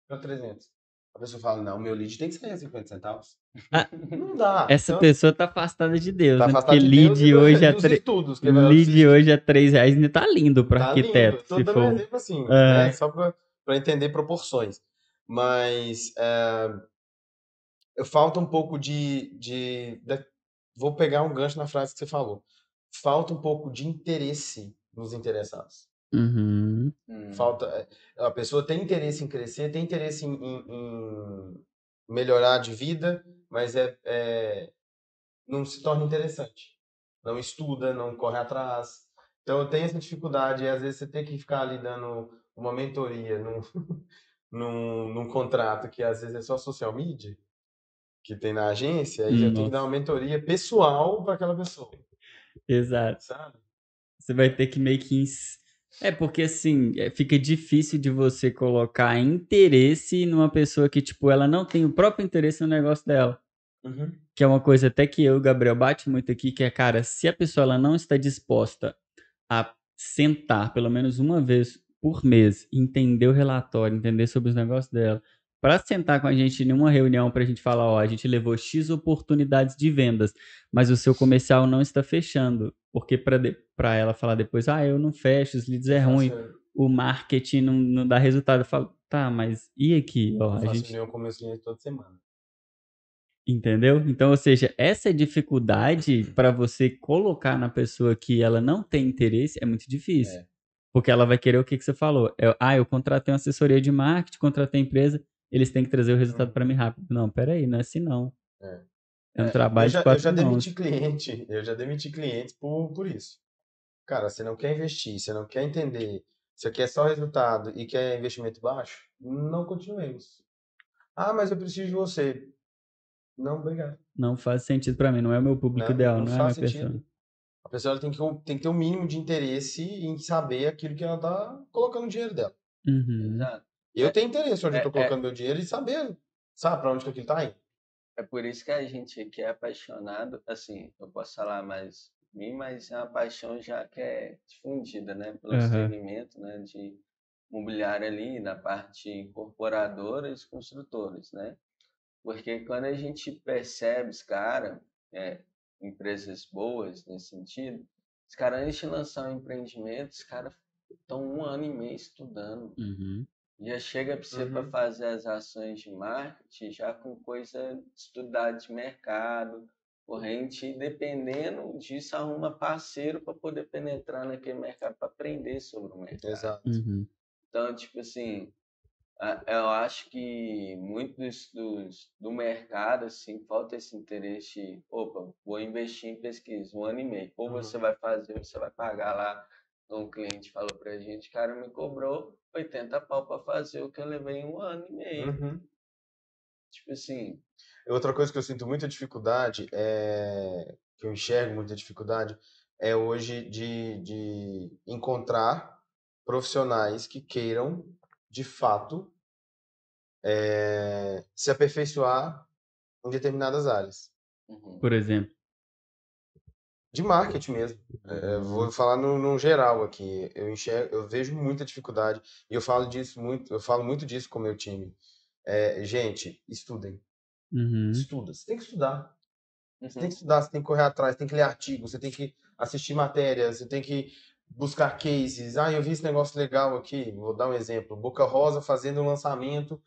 para 300? A pessoa fala, não, meu lead tem que sair a 50 centavos. Ah, <laughs> não dá. Essa Então, pessoa tá afastada de Deus, tá né? Porque de Deus lead e do- hoje é tre- estudos. que lead hoje é 3 reais ainda tá lindo para Tá arquiteto, lindo. Tô se dando um for. exemplo assim, É. né? Só para entender proporções. Mas é, falta um pouco de, de, de- Vou pegar um gancho na frase que você falou. Falta um pouco de interesse nos interessados. Uhum. Hum. Falta. é, A pessoa tem interesse em crescer, tem interesse em, em- em melhorar de vida, mas é, é- não se torna interessante. Não estuda, não corre atrás. Então eu tenho essa dificuldade, e às vezes você tem que ficar ali dando uma mentoria num, <laughs> num, num contrato que às vezes é só social media, que tem na agência, aí eu tenho que dar uma mentoria pessoal para aquela pessoa, Exato. sabe? Você vai ter que meio que. ins- É porque assim, é, fica difícil de você colocar interesse numa pessoa que, tipo, ela não tem o próprio interesse no negócio dela. Uhum. Que é uma coisa até que eu e o Gabriel bate muito aqui, que é, cara, se a pessoa ela não está disposta a sentar pelo menos uma vez por mês, entender o relatório, entender sobre os negócios dela, para sentar com a gente em uma reunião para a gente falar, ó, a gente levou X oportunidades de vendas, mas o seu comercial não está fechando, porque para ela falar depois, ah, eu não fecho, os leads é ruim, Faço- o marketing não, não dá resultado. Eu falo, tá, mas e aqui? Ó, eu a faço gente reunião com meus clientes toda semana. Entendeu? Então, ou seja, essa dificuldade para você colocar na pessoa que ela não tem interesse é muito difícil. É. Porque ela vai querer o que, que você falou. É, ah, eu contratei uma assessoria de marketing, contratei a empresa, eles têm que trazer o resultado para mim rápido. Não, peraí, não é assim não. É. É um É, trabalho eu já, de quatro eu já demiti cliente, eu já demiti clientes por, por isso. Cara, você não quer investir, você não quer entender, você quer só resultado e quer investimento baixo, não continuemos. Ah, mas eu preciso de você. Não, obrigado. Não faz sentido para mim, não é o meu público Não, ideal, não não, é a minha faz pessoa. sentido. A pessoa tem, que, tem que ter um mínimo de interesse em saber aquilo que ela tá colocando o dinheiro dela. Uhum. Exato. Eu É- tenho interesse onde eu tô é- colocando meu dinheiro e saber, sabe, pra onde que aquilo tá indo. É por isso que a gente que é apaixonado, assim, eu posso falar mais mim, mas é uma paixão já que é difundida, né, pelo Aham. segmento, né, de mobiliário ali, na parte incorporadoras e construtores, né? Porque quando a gente percebe os caras, é, empresas boas nesse sentido, os caras antes de lançar um empreendimento, os caras estão um ano e meio estudando. Uhum. Já chega para você para Uhum. fazer as ações de marketing já com coisa estudada de mercado, corrente, e dependendo disso, arruma parceiro para poder penetrar naquele mercado para aprender sobre o mercado. Exato. Uhum. Então, tipo assim, eu acho que muitos dos, do mercado, assim, falta esse interesse, opa, vou investir em pesquisa, um ano e meio. Ou Uhum. você vai fazer, ou você vai pagar lá. Então, um cliente falou pra gente, cara, me cobrou 80 pau pra fazer o que eu levei em um ano e meio. Uhum. Tipo assim, Outra coisa que eu sinto muita dificuldade, é, que eu enxergo muita dificuldade, é hoje de, de encontrar profissionais que queiram, de fato, é, se aperfeiçoar em determinadas áreas. uhum, Por exemplo. De marketing mesmo. É, vou falar no, no geral aqui. Eu enxergo, eu vejo muita dificuldade e eu falo disso muito, eu falo muito disso com o meu time. É, gente, estudem. Uhum. Estuda. Você tem que estudar. Você tem uhum, que estudar, você tem que correr atrás, tem que ler artigos, você tem que assistir matérias, você tem que buscar cases. Ah, eu vi esse negócio legal aqui, vou dar um exemplo. Boca Rosa fazendo um lançamento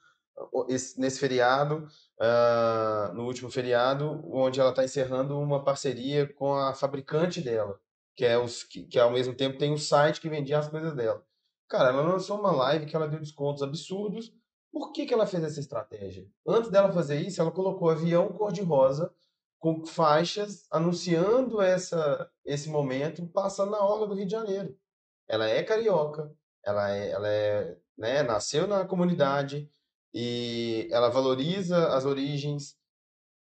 esse- nesse feriado, ah, no último feriado, onde ela está encerrando uma parceria com a fabricante dela, que é, os, que, que ao mesmo tempo tem um site que vendia as coisas dela. Cara, ela lançou uma live que ela deu descontos absurdos. Por que que ela fez essa estratégia? Antes dela fazer isso, ela colocou avião cor-de-rosa com faixas anunciando essa, esse momento passando na orla do Rio de Janeiro. Ela é carioca, ela é, ela é, né, nasceu na comunidade e ela valoriza as origens.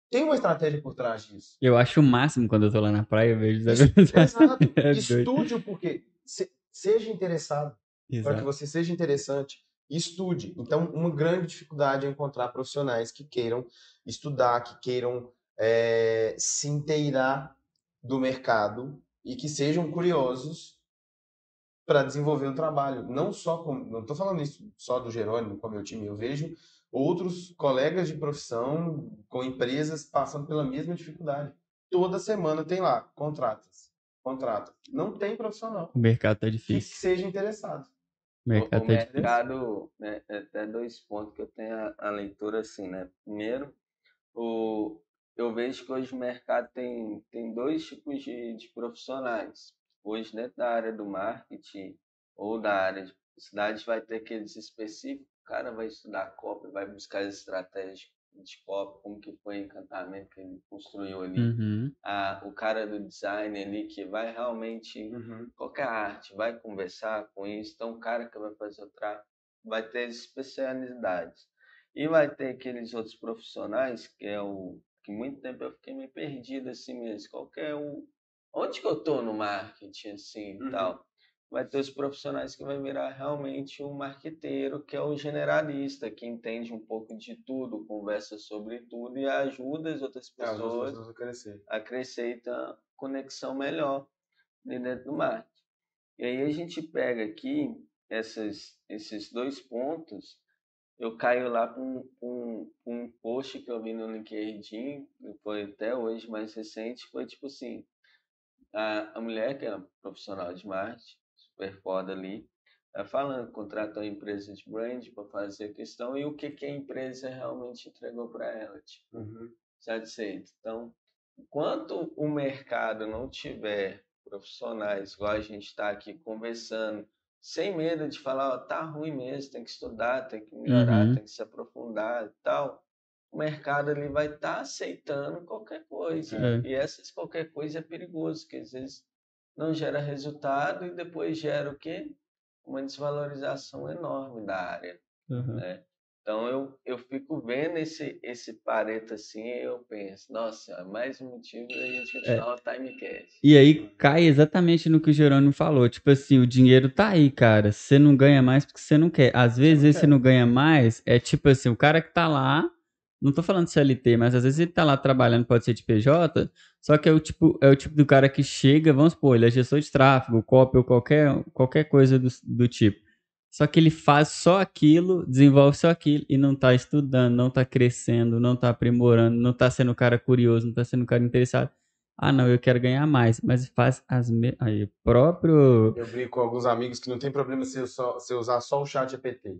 Tem uma estratégia por trás disso. Eu acho o máximo quando eu tô lá na praia, eu vejo Exato. <laughs> É. Estude o porquê. Se- seja interessado para que você seja interessante, estude. Então, uma grande dificuldade é encontrar profissionais que queiram estudar, que queiram eh, se inteirar do mercado e que sejam curiosos para desenvolver um trabalho. Não só com, não estou falando isso só do Jerônimo com o meu time, eu vejo outros colegas de profissão com empresas passando pela mesma dificuldade. Toda semana tem lá, contratas, contrata. Não tem profissional O mercado tá que difícil. seja interessado. O O, mercado o tá mercado, né, é até dois pontos que eu tenho a, a leitura assim, né? Primeiro, o, eu vejo que hoje o mercado tem, tem dois tipos de, de profissionais. Hoje, dentro da área do marketing ou da área de publicidade, vai ter aqueles específicos. O cara vai estudar copy, vai buscar as estratégias de copy, como que foi o encantamento que ele construiu ali. Uhum. Ah, o cara do design ali que vai realmente qualquer arte, vai conversar com isso. Então, o cara que vai fazer o tráfego vai ter especialidades. E vai ter aqueles outros profissionais, que é o que muito tempo eu fiquei meio perdido assim mesmo. Qual que é o. Onde que eu tô no marketing, assim, e Uhum. tal? Vai ter os profissionais que vai virar realmente um marqueteiro, que é o generalista, que entende um pouco de tudo, conversa sobre tudo e ajuda as outras É, as outras pessoas pessoas vão crescer. acrescenta conexão melhor dentro do marketing. E aí a gente pega aqui essas, esses dois pontos, eu caio lá para um, um, um post que eu vi no LinkedIn, que foi até hoje mais recente, foi tipo assim, a, a mulher que é profissional de marketing, super foda ali, tá falando, contratou a empresa de brand para fazer a questão e o que, que a empresa realmente entregou para ela, tipo, Uhum. satisfeito. Então, enquanto o mercado não tiver profissionais, igual a gente está aqui conversando, sem medo de falar, ó, tá ruim mesmo, tem que estudar, tem que melhorar, Uhum. tem que se aprofundar e tal, o mercado ali vai estar aceitando qualquer coisa. É. E essas qualquer coisa é perigoso, porque às vezes não gera resultado e depois gera o quê? Uma desvalorização enorme da área. Uhum. Então eu, eu fico vendo esse, esse pareto assim e eu penso, nossa, é mais um motivo da gente continuar o Timecast. E aí cai exatamente no que o Jerônimo falou. Tipo assim, o dinheiro tá aí, cara. Você não ganha mais porque você não quer. Às vezes não esse quer. não ganha mais é tipo assim, o cara que tá lá não tô falando CLT, mas às vezes ele tá lá trabalhando, pode ser de PJ, só que é o tipo, é o tipo do cara que chega, vamos supor, ele é gestor de tráfego, copy ou qualquer, qualquer coisa do, do tipo. Só que ele faz só aquilo, desenvolve só aquilo e não tá estudando, não tá crescendo, não tá aprimorando, não tá sendo um cara curioso, não tá sendo um cara interessado. Ah, não, eu quero ganhar mais, mas faz as me... aí próprio Eu brinco com alguns amigos que não tem problema se, só, se usar só o chat EPT.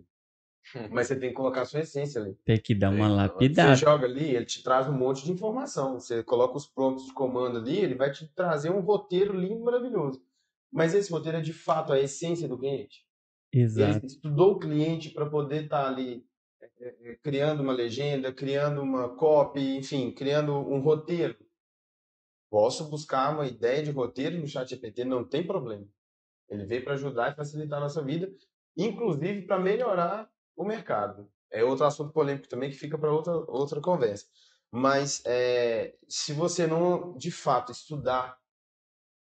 Mas você tem que colocar a sua essência ali. tem que dar uma Tem, lapidada. Você joga ali, ele te traz um monte de informação. Você coloca os prompts de comando ali, ele vai te trazer um roteiro lindo, maravilhoso. Mas esse roteiro é de fato a essência do cliente. Exato. Ele estudou o cliente para poder estar ali é, é, é, criando uma legenda, criando uma copy, enfim, criando um roteiro. Posso buscar uma ideia de roteiro no chat GPT, não tem problema. Ele veio para ajudar e facilitar a nossa vida, inclusive para melhorar o mercado. É outro assunto polêmico também que fica para outra, outra conversa. Mas é, se você não, de fato, estudar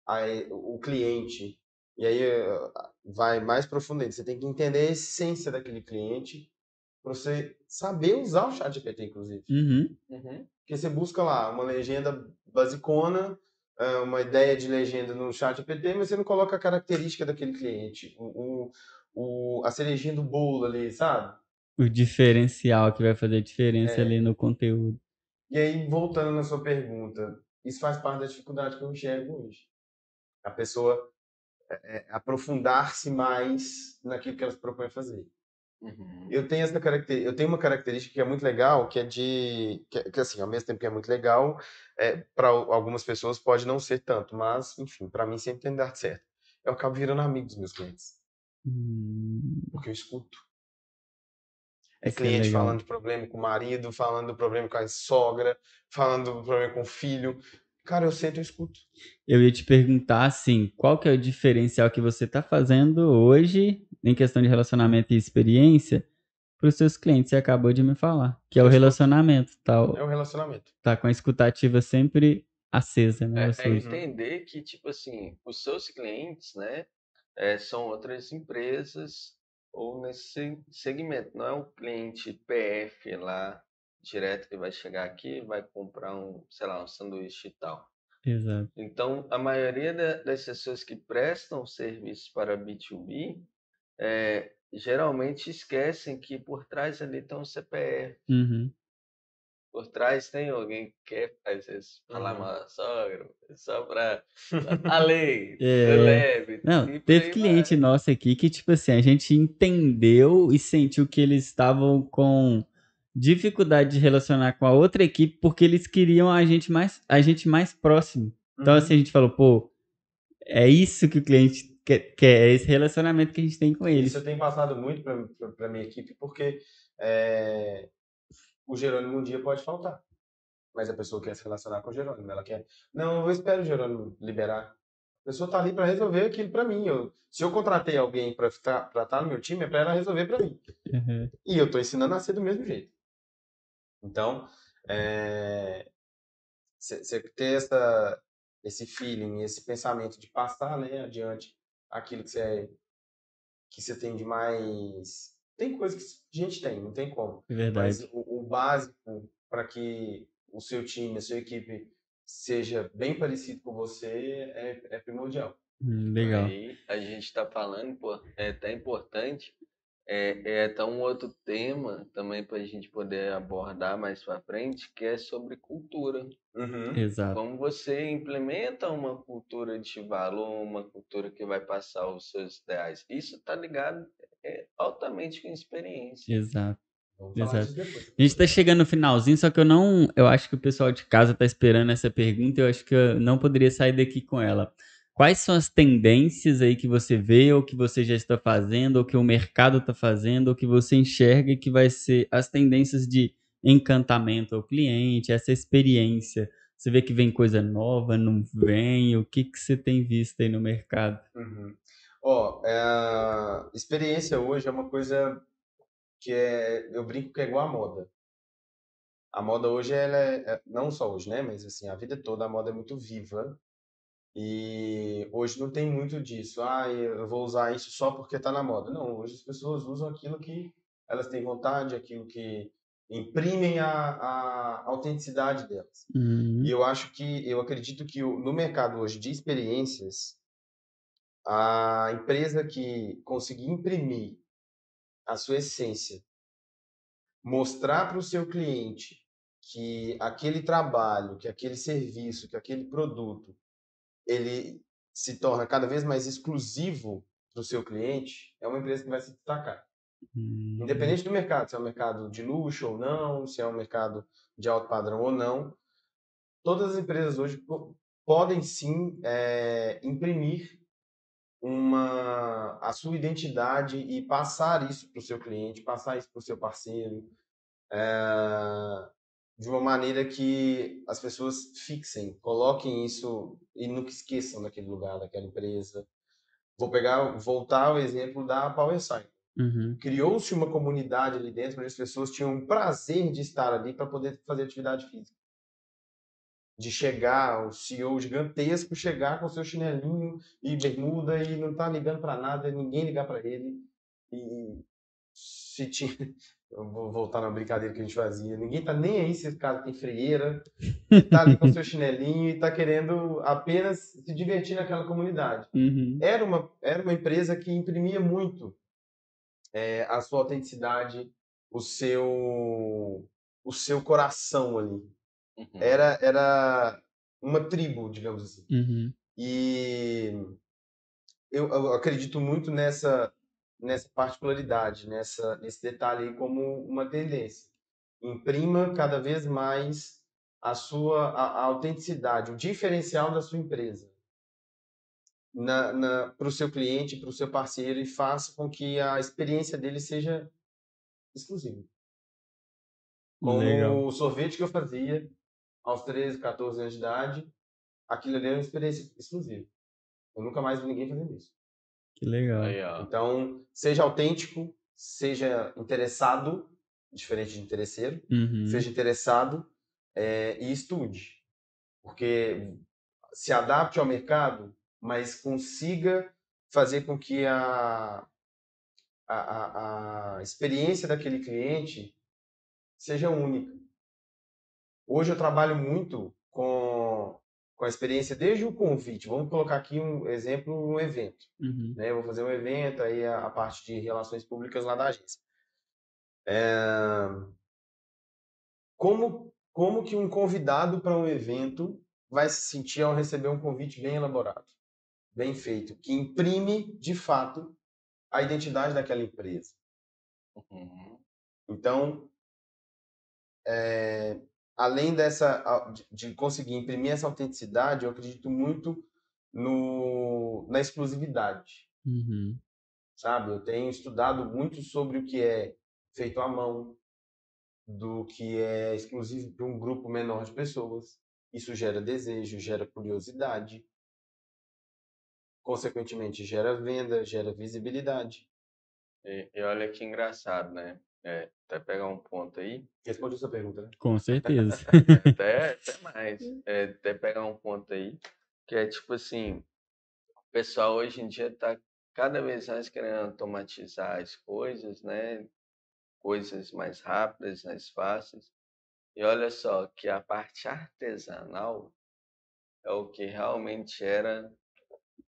a- o cliente, e aí eh, vai mais profundamente, você tem que entender a essência daquele cliente para você saber usar o chat GPT, inclusive. Uhum. Uhum. Porque você busca lá uma legenda basicona, eh, uma ideia de legenda no chat GPT, mas você não coloca a característica daquele cliente, o, o, a cerejinha do bolo ali, sabe? O diferencial que vai fazer diferença É. ali no conteúdo. E aí, voltando na sua pergunta, isso faz parte da dificuldade que eu enxergo hoje. A pessoa é, é, aprofundar-se mais naquilo que ela se propõe a fazer. Uhum. Eu tenho essa característica, eu tenho uma característica que é muito legal, que é de que, que, assim, ao mesmo tempo que é muito legal, é, para algumas pessoas pode não ser tanto, mas enfim, para mim sempre tem dado certo. Eu acabo virando amigo dos meus clientes, Hum, porque eu escuto. É é cliente legal. falando de problema com o marido, falando do problema com a sogra, falando do problema com o filho. Cara, eu sento e escuto. Eu ia te perguntar assim, qual que é o diferencial que você está fazendo hoje em questão de relacionamento e experiência para os seus clientes? Você acabou de me falar, que é o relacionamento, tá, É um relacionamento. tá com a escutativa sempre acesa, né? É, é entender que, tipo assim, os seus clientes, né, é, são outras empresas ou nesse se- segmento. Não é um cliente PF lá, direto, que vai chegar aqui e vai comprar um, sei lá, um sanduíche e tal. exato. Então, a maioria da- das pessoas que prestam serviço para B2B, é, geralmente esquecem que por trás ali tem um CPF. Uhum. Por trás tem alguém que quer, às vezes, falar Uhum. mal da sogra, só pra <laughs> a lei, É. leve. Não, por teve cliente vai. nosso aqui que, tipo assim, a gente entendeu e sentiu que eles estavam com dificuldade de relacionar com a outra equipe porque eles queriam a gente mais, a gente mais próximo. Então, Uhum. assim, a gente falou, pô, é isso que o cliente quer, quer, é esse relacionamento que a gente tem com eles. Isso eu tenho passado muito para a minha equipe, porque é, o Jerônimo um dia pode faltar. Mas a pessoa quer se relacionar com o Jerônimo. Ela quer. Não, eu espero o Jerônimo liberar. A pessoa está ali para resolver aquilo para mim. Eu, se eu contratei alguém para estar no meu time, é para ela resolver para mim. Uhum. E eu estou ensinando a ser do mesmo jeito. Então, você ter essa, esse feeling, esse pensamento de passar né, adiante aquilo que você que você tem de mais. Tem coisa que a gente tem, não tem como. É verdade. Mas o, o básico para que o seu time, a sua equipe seja bem parecido com você é, é primordial. Hum, legal. Aí a gente está falando, pô, é até importante, é, é até um outro tema também para a gente poder abordar mais para frente, que é sobre cultura. Uhum. Exato. Como você implementa uma cultura de valor, uma cultura que vai passar os seus ideais. Isso está ligado é, altamente com experiência. Exato. Exato. A gente tá chegando no finalzinho, só que eu não. Eu acho que o pessoal de casa tá esperando essa pergunta eu acho que eu não poderia sair daqui com ela. Quais são as tendências aí que você vê, ou que você já está fazendo, ou que o mercado está fazendo, ou que você enxerga que vai ser as tendências de encantamento ao cliente, essa experiência? Você vê que vem coisa nova, não vem? O que, que você tem visto aí no mercado? Uhum. Ó, é, experiência hoje é uma coisa que é, eu brinco que é igual a moda. A moda hoje, ela é, é- não só hoje, né, mas assim, a vida toda a moda é muito viva. E hoje não tem muito disso. Ah, eu vou usar isso só porque tá na moda. Não, hoje as pessoas usam aquilo que elas têm vontade, aquilo que imprimem a, a autenticidade delas. Uhum. E eu acho que, eu acredito que no mercado hoje de experiências, a empresa que conseguir imprimir a sua essência, mostrar para o seu cliente que aquele trabalho, que aquele serviço, que aquele produto, ele se torna cada vez mais exclusivo para o seu cliente, é uma empresa que vai se destacar. Uhum. Independente do mercado, se é um mercado de luxo ou não, se é um mercado de alto padrão ou não, todas as empresas hoje po- podem sim é, imprimir uma a sua identidade e passar isso para o seu cliente, passar isso para o seu parceiro, é, de uma maneira que as pessoas fixem, coloquem isso e nunca esqueçam daquele lugar, daquela empresa. Vou pegar, voltar ao exemplo da Power Sign Uhum. criou-se uma comunidade ali dentro onde as pessoas tinham o prazer de estar ali para poder fazer atividade física. De chegar, o CEO gigantesco chegar com seu chinelinho e bermuda e não tá ligando para nada, ninguém ligar para ele. E se tinha. <laughs> Eu vou voltar na brincadeira que a gente fazia. Ninguém tá nem aí se esse cara tem freieira, tá ali com seu <laughs> chinelinho e tá querendo apenas se divertir naquela comunidade Uhum. era uma, era uma empresa que imprimia muito é, a sua autenticidade, o seu, o seu coração ali. Uhum. Era, era uma tribo, digamos assim. Uhum. E eu, eu acredito muito nessa, nessa particularidade, nessa, nesse detalhe aí como uma tendência. Imprima cada vez mais a sua a, a autenticidade, o diferencial da sua empresa para o seu cliente, para o seu parceiro e faça com que a experiência dele seja exclusiva. Como Legal. o sorvete que eu fazia aos 13, 14 anos de idade, aquilo ali era uma experiência exclusiva. Eu nunca mais vi ninguém fazendo isso. Que legal. Aí. Então, seja autêntico, seja interessado, diferente de interesseiro, Uhum. seja interessado é, e estude. Porque se adapte ao mercado, mas consiga fazer com que a, a, a, a experiência daquele cliente seja única. Hoje eu trabalho muito com, com a experiência desde o convite. Vamos colocar aqui um exemplo, um evento Uhum. né? Eu vou fazer um evento, aí a, a parte de relações públicas lá da agência. É, Como, como que um convidado para um evento vai se sentir ao receber um convite bem elaborado, bem feito, que imprime, de fato, a identidade daquela empresa? Uhum. Então, é, além dessa de- de conseguir imprimir essa autenticidade, eu acredito muito no, na exclusividade. Uhum. sabe? Eu tenho estudado muito sobre o que é feito à mão, do que é exclusivo para um grupo menor de pessoas. Isso gera desejo, gera curiosidade. Consequentemente, gera venda, gera visibilidade. E, e olha que engraçado, né? É, até pegar um ponto aí, Responde a sua pergunta, né? Com certeza. <laughs> até, até mais, <laughs> é, até pegar um ponto aí, que é tipo assim, o pessoal hoje em dia tá cada vez mais querendo automatizar as coisas, né? Coisas mais rápidas, mais fáceis. E olha só que a parte artesanal é o que realmente era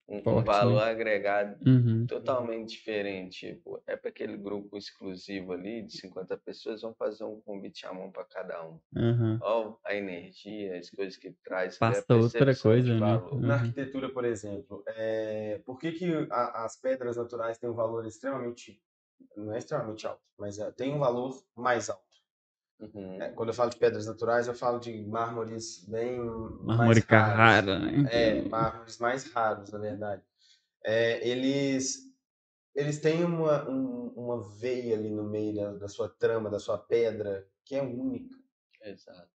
um, um né? valor agregado Uhum. totalmente diferente. Tipo, é para aquele grupo exclusivo ali de 50 pessoas, vão fazer um convite à mão para cada um. Uhum. Ó, a energia, as coisas que traz, é Passa outra coisa, né? valor. Na Uhum. arquitetura, por exemplo, é, por que, que a- as pedras naturais têm um valor extremamente, não é extremamente alto, mas é, tem um valor mais alto? Uhum. É, quando eu falo de pedras naturais, eu falo de mármores bem Mármore. Carrara, né? É, mármores mais raros, na verdade. É, eles, eles têm uma, um- uma veia ali no meio da, da sua trama, da sua pedra, que é única. Exato.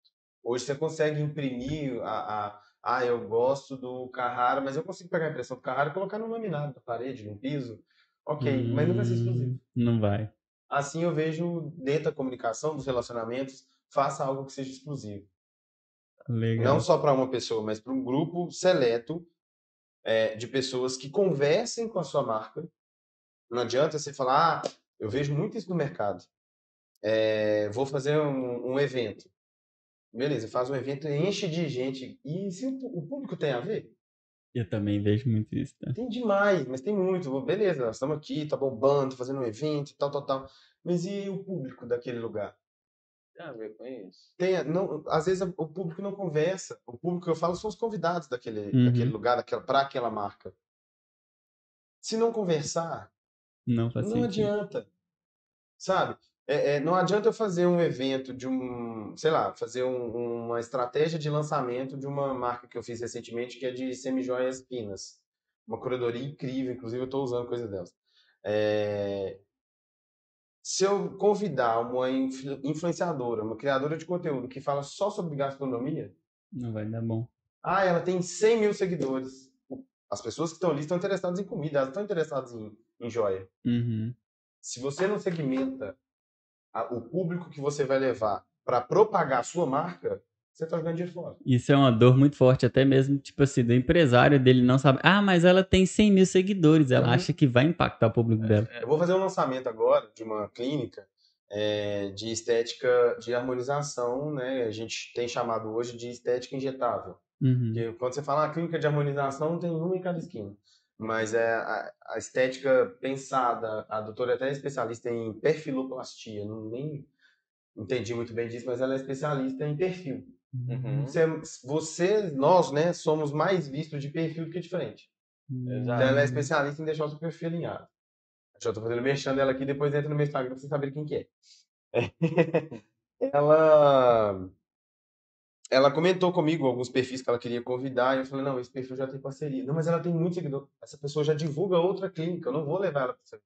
Hoje você consegue imprimir a, a ah, eu gosto do Carrara, mas eu consigo pegar a impressão do Carrara e colocar no laminado, na parede, no piso. Ok, mas não vai ser exclusivo. Hum, Não vai. Assim eu vejo dentro da comunicação, dos relacionamentos, faça algo que seja exclusivo. Legal. Não só para uma pessoa, mas para um grupo seleto é, de pessoas que conversem com a sua marca. Não adianta você falar, ah, eu vejo muito isso no mercado. é, vou fazer um, um evento. Beleza, faz um evento, enche de gente. E se o, o público tem a ver? Eu também vejo muito isso, tá? Tem demais, mas tem muito. Beleza, nós estamos aqui, tá bombando, tá fazendo um evento, tal, tal, tal. Mas e o público daquele lugar? Tem a ver com isso? Tem, não, às vezes o público não conversa. O público que eu falo são os convidados daquele, Uhum. daquele lugar, daquela, para aquela marca. Se não conversar, Não faz não sentido. adianta. Sabe? É, é, não adianta eu fazer um evento de um, sei lá, fazer um- uma estratégia de lançamento de uma marca que eu fiz recentemente, que é de semijoias pinas. Uma curadoria incrível, inclusive eu estou usando coisa delas. É, se eu convidar uma influ- influenciadora, uma criadora de conteúdo que fala só sobre gastronomia, Não vai dar bom. ah, ela tem 100 mil seguidores. As pessoas que estão ali estão interessadas em comida, elas estão interessadas em, em joia. Uhum. Se você não segmenta a- o público que você vai levar para propagar a sua marca, você está jogando dinheiro fora. Isso é uma dor muito forte, até mesmo, tipo assim, do empresário dele não sabe. Ah, mas ela tem 100 mil seguidores. Ela Uhum. acha que vai impactar o público dela. Eu vou fazer um lançamento agora de uma clínica é, de estética de harmonização, né? A gente tem chamado hoje de estética injetável. Uhum. Porque quando você fala ah, clínica de harmonização, tem uma em cada esquina. Mas é a, a estética pensada, a doutora é até especialista em perfiloplastia, não nem entendi muito bem disso, mas ela é especialista em perfil. Uhum. Você, você, nós, né, somos mais vistos de perfil do que de frente. Uhum. Então ela é especialista em deixar o seu perfil alinhado. Já tô fazendo merchan dela aqui, depois entra no meu Instagram pra vocês saberem quem que é. <laughs> ela ela comentou comigo alguns perfis que ela queria convidar, e eu falei, não, esse perfil já tem parceria. Não, mas ela tem muito seguidor. Essa pessoa já divulga outra clínica, eu não vou levar ela para essa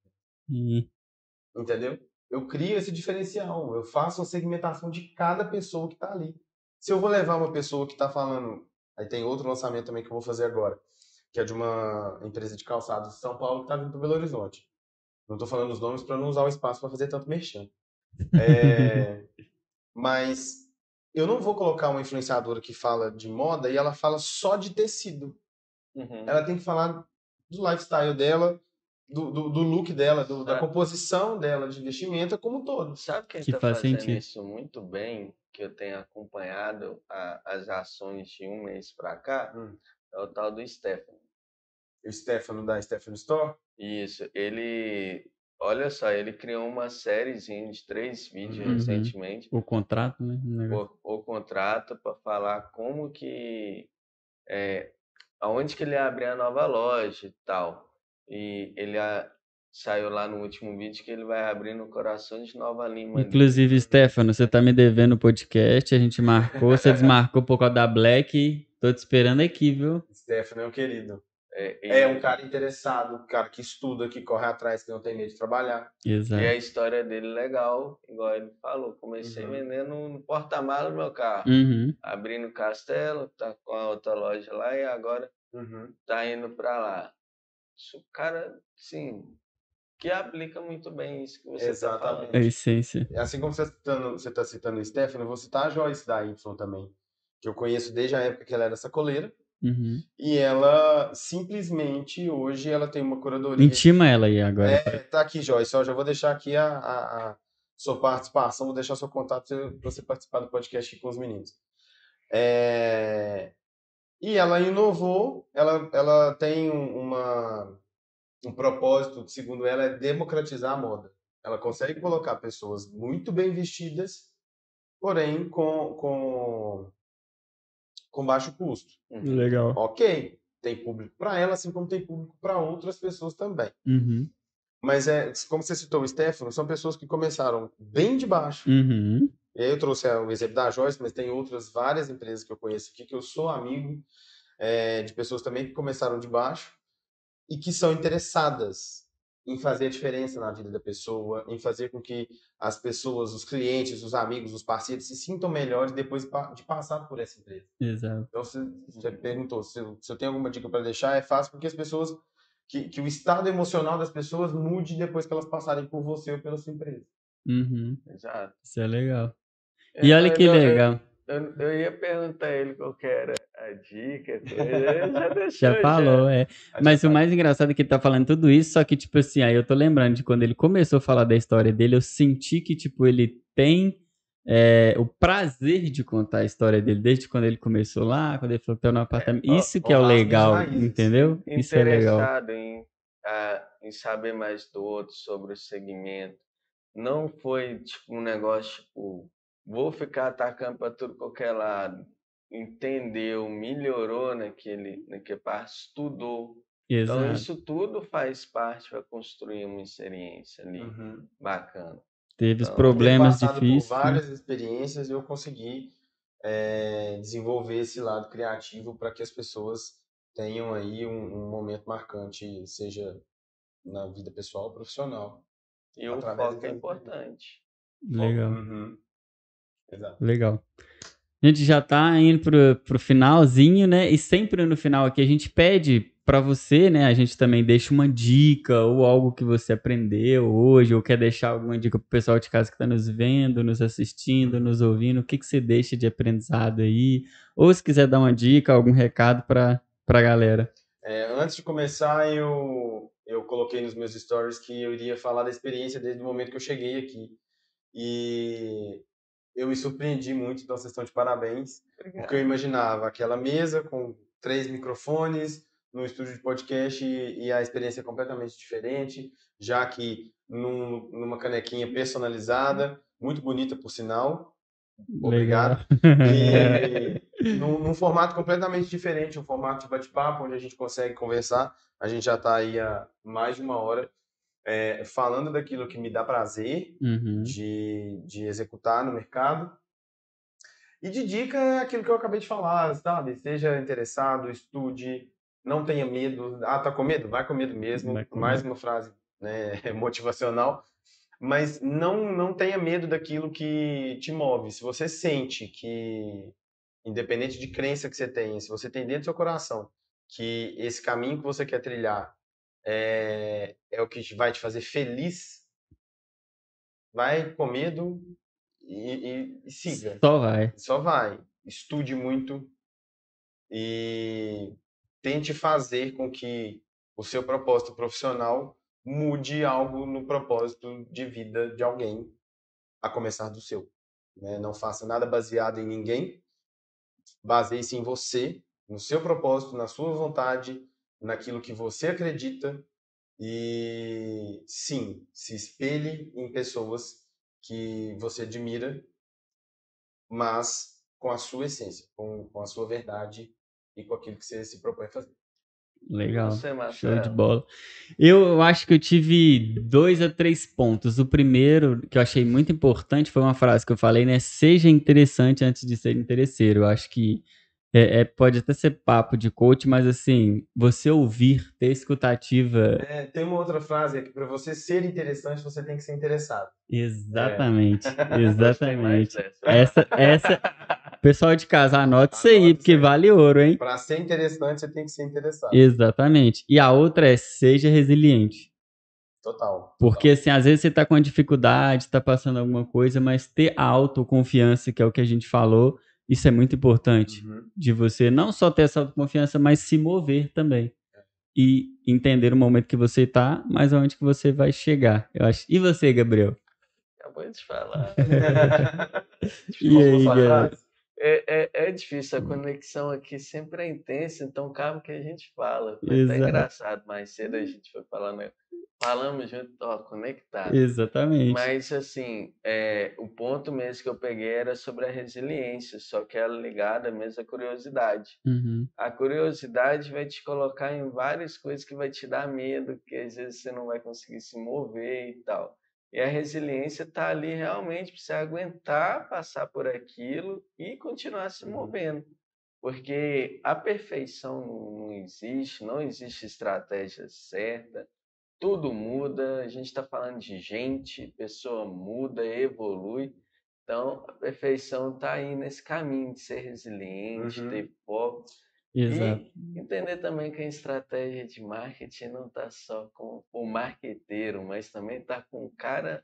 Uhum. Entendeu? Eu crio esse diferencial, eu faço a segmentação de cada pessoa que está ali. Se eu vou levar uma pessoa que está falando, aí tem outro lançamento também que eu vou fazer agora, que é de uma empresa de calçados de São Paulo que está vindo para Belo Horizonte. Não estou falando os nomes para não usar o espaço para fazer tanto merchan. É, <laughs> mas eu não vou colocar uma influenciadora que fala de moda e ela fala só de tecido. Uhum. Ela tem que falar do lifestyle dela, do, do, do look dela, do- da composição dela de vestimenta como um todo. Sabe quem Que está faz fazendo sentido. isso muito bem, que eu tenho acompanhado a- as ações de um mês para cá? Hum. É o tal do Stefano. O Stefano da Stefano Store. Isso, ele, olha só, ele criou uma sériezinha de três vídeos Uhum. recentemente, O contrato, né? O o, contrato para falar como que, é, aonde que ele ia abrir a nova loja e tal. E ele a- saiu lá no último vídeo que ele vai abrir no coração de Nova Lima. ali. Inclusive, Stefano, você tá me devendo o podcast, a gente marcou, você desmarcou por causa da Black. Tô te esperando aqui, viu? Stefano é um querido. É, É um cara interessado, um cara que estuda, que corre atrás, que não tem medo de trabalhar. Exato. E a história dele é legal, igual ele falou. Comecei Uhum. vendendo no porta-malas do meu carro. Uhum. Abrindo castelo, tá com a outra loja lá e agora tá indo pra lá. Isso, o cara, sim, que aplica muito bem isso que você Exatamente. tá A falando. essência. Assim como você está citando, você tá citando o Stefano, eu vou citar a Joyce da Y também, que eu conheço desde a época que ela era sacoleira. Uhum. E ela simplesmente hoje ela tem uma curadoria. Intima ela aí agora. É, tá aqui, Joyce. Ó, já vou deixar aqui a, a- a sua participação, vou deixar seu contato para você participar do podcast aqui com os meninos. É, E ela inovou, ela, ela tem um- uma, um propósito, segundo ela, é democratizar a moda. Ela consegue colocar pessoas muito bem vestidas, porém com, com, com baixo custo. Uhum. Legal. Ok, tem público para ela, assim como tem público para outras pessoas também. Uhum. Mas é, como você citou o Stefano, são pessoas que começaram bem de baixo. Uhum. E aí eu trouxe é, o exemplo da Joyce, mas tem outras várias empresas que eu conheço aqui que eu sou amigo é, de pessoas também que começaram de baixo e que são interessadas em fazer a diferença na vida da pessoa, em fazer com que as pessoas, os clientes, os amigos, os parceiros se sintam melhores depois de passar por essa empresa. Exato. Então, você, perguntou se eu, se eu tenho alguma dica para deixar, é fácil porque as pessoas, que, que o estado emocional das pessoas mude depois que elas passarem por você ou pela sua empresa. Uhum. Exato. Isso é legal. Eu- E olha eu- que eu- legal. Eu, eu ia perguntar a ele qual que era a dica, <laughs> já deixou. Já falou, é. Aí Mas você o mais engraçado é que ele tá falando tudo isso, só que, tipo assim, aí eu tô lembrando de quando ele começou a falar da história dele, eu senti que, tipo, ele tem é, o prazer de contar a história dele, desde quando ele começou lá, quando ele falou que tá no apartamento. ó, Isso que é o legal, entendeu? Isso é legal. interessado em, ah, em saber mais do outro sobre o segmento. Não foi tipo um negócio tipo, vou ficar atacando para tudo qualquer lado. Entendeu, melhorou naquele, naquele parte, estudou. Então Exato. isso tudo faz parte para construir uma experiência ali Uhum. bacana. Teve os Então, problemas difíceis. por né? várias experiências, eu consegui é, desenvolver esse lado criativo para que as pessoas tenham aí um, um momento marcante, seja na vida pessoal ou profissional. E o foco é importante. Legal. Uhum. Exato. Legal. A gente já tá indo pro, pro finalzinho, né? E sempre no final aqui a gente pede para você, né? A gente também deixa uma dica ou algo que você aprendeu hoje, ou quer deixar alguma dica pro pessoal de casa que tá nos vendo, nos assistindo, nos ouvindo. O que, que você deixa de aprendizado aí? Ou se quiser dar uma dica, algum recado pra, pra galera. É, antes de começar, eu, eu coloquei nos meus stories que eu iria falar da experiência desde o momento que eu cheguei aqui. E eu me surpreendi muito, então vocês estão de parabéns. Porque eu imaginava aquela mesa com três microfones no estúdio de podcast e, e a experiência é completamente diferente, já que num- numa canequinha personalizada, muito bonita por sinal. Obrigado. <laughs> E num, num formato completamente diferente, um formato de bate-papo, onde a gente consegue conversar. A gente já está aí há mais de uma hora é, falando daquilo que me dá prazer Uhum. de, de executar no mercado. E de dica é aquilo que eu acabei de falar, sabe? Seja interessado, estude, não tenha medo. Ah, tá com medo? Vai com medo mesmo. Com Mais uma frase né, <laughs> motivacional. Mas não, não tenha medo daquilo que te move. Se você sente que, independente de crença que você tenha, se você tem dentro do seu coração que esse caminho que você quer trilhar é, é o que vai te fazer feliz, vai com medo e, e- e siga. Só vai. Só vai. Estude muito e tente fazer com que o seu propósito profissional mude algo no propósito de vida de alguém, a começar do seu. né? Não faça nada baseado em ninguém, baseie-se em você, no seu propósito, na sua vontade, naquilo que você acredita e sim, se espelhe em pessoas que você admira, mas com a sua essência, com, com a sua verdade e com aquilo que você se propõe a fazer. Legal. Você, Show de bola. Eu, eu acho que eu tive dois a três pontos. O primeiro, que eu achei muito importante, foi uma frase que eu falei, né? Seja interessante antes de ser interesseiro. Eu acho que é, é- pode até ser papo de coach, mas assim, você ouvir, ter escutativa. É, tem uma outra frase é que para você ser interessante, você tem que ser interessado. Exatamente. <laughs> Mais Exatamente. dessa. Essa, essa, pessoal de casa, anote isso aí, porque vale ouro, hein? Para ser interessante, você tem que ser interessado. Exatamente. E a outra é seja resiliente. Total. Porque, assim, às vezes você tá com uma dificuldade, tá passando alguma coisa, mas ter a autoconfiança, que é o que a gente falou, isso é muito importante. Uhum. De você não só ter essa autoconfiança, mas se mover também. E entender o momento que você tá, mas aonde que você vai chegar. Eu acho. E você, Gabriel? Acabou de falar. <laughs> <laughs> E aí, Gabriel? falar? É, é, é difícil, a conexão aqui sempre é intensa, então cabe que a gente fala. Foi até Exato. engraçado, mais cedo a gente foi falando, falamos junto, ó, conectado. Exatamente. Mas assim, é, o ponto mesmo que eu peguei era sobre a resiliência, só que ela ligada mesmo à curiosidade. Uhum. A curiosidade vai te colocar em várias coisas que vai te dar medo, que às vezes você não vai conseguir se mover e tal. E a resiliência está ali realmente para você aguentar passar por aquilo e continuar se Uhum. movendo. Porque a perfeição não, não existe, não existe estratégia certa, tudo muda, a gente está falando de gente, pessoa muda, evolui. Então, a perfeição está aí nesse caminho de ser resiliente, Uhum. ter foco. Exato. E entender também que a estratégia de marketing não está só com o marqueteiro, mas também está com o cara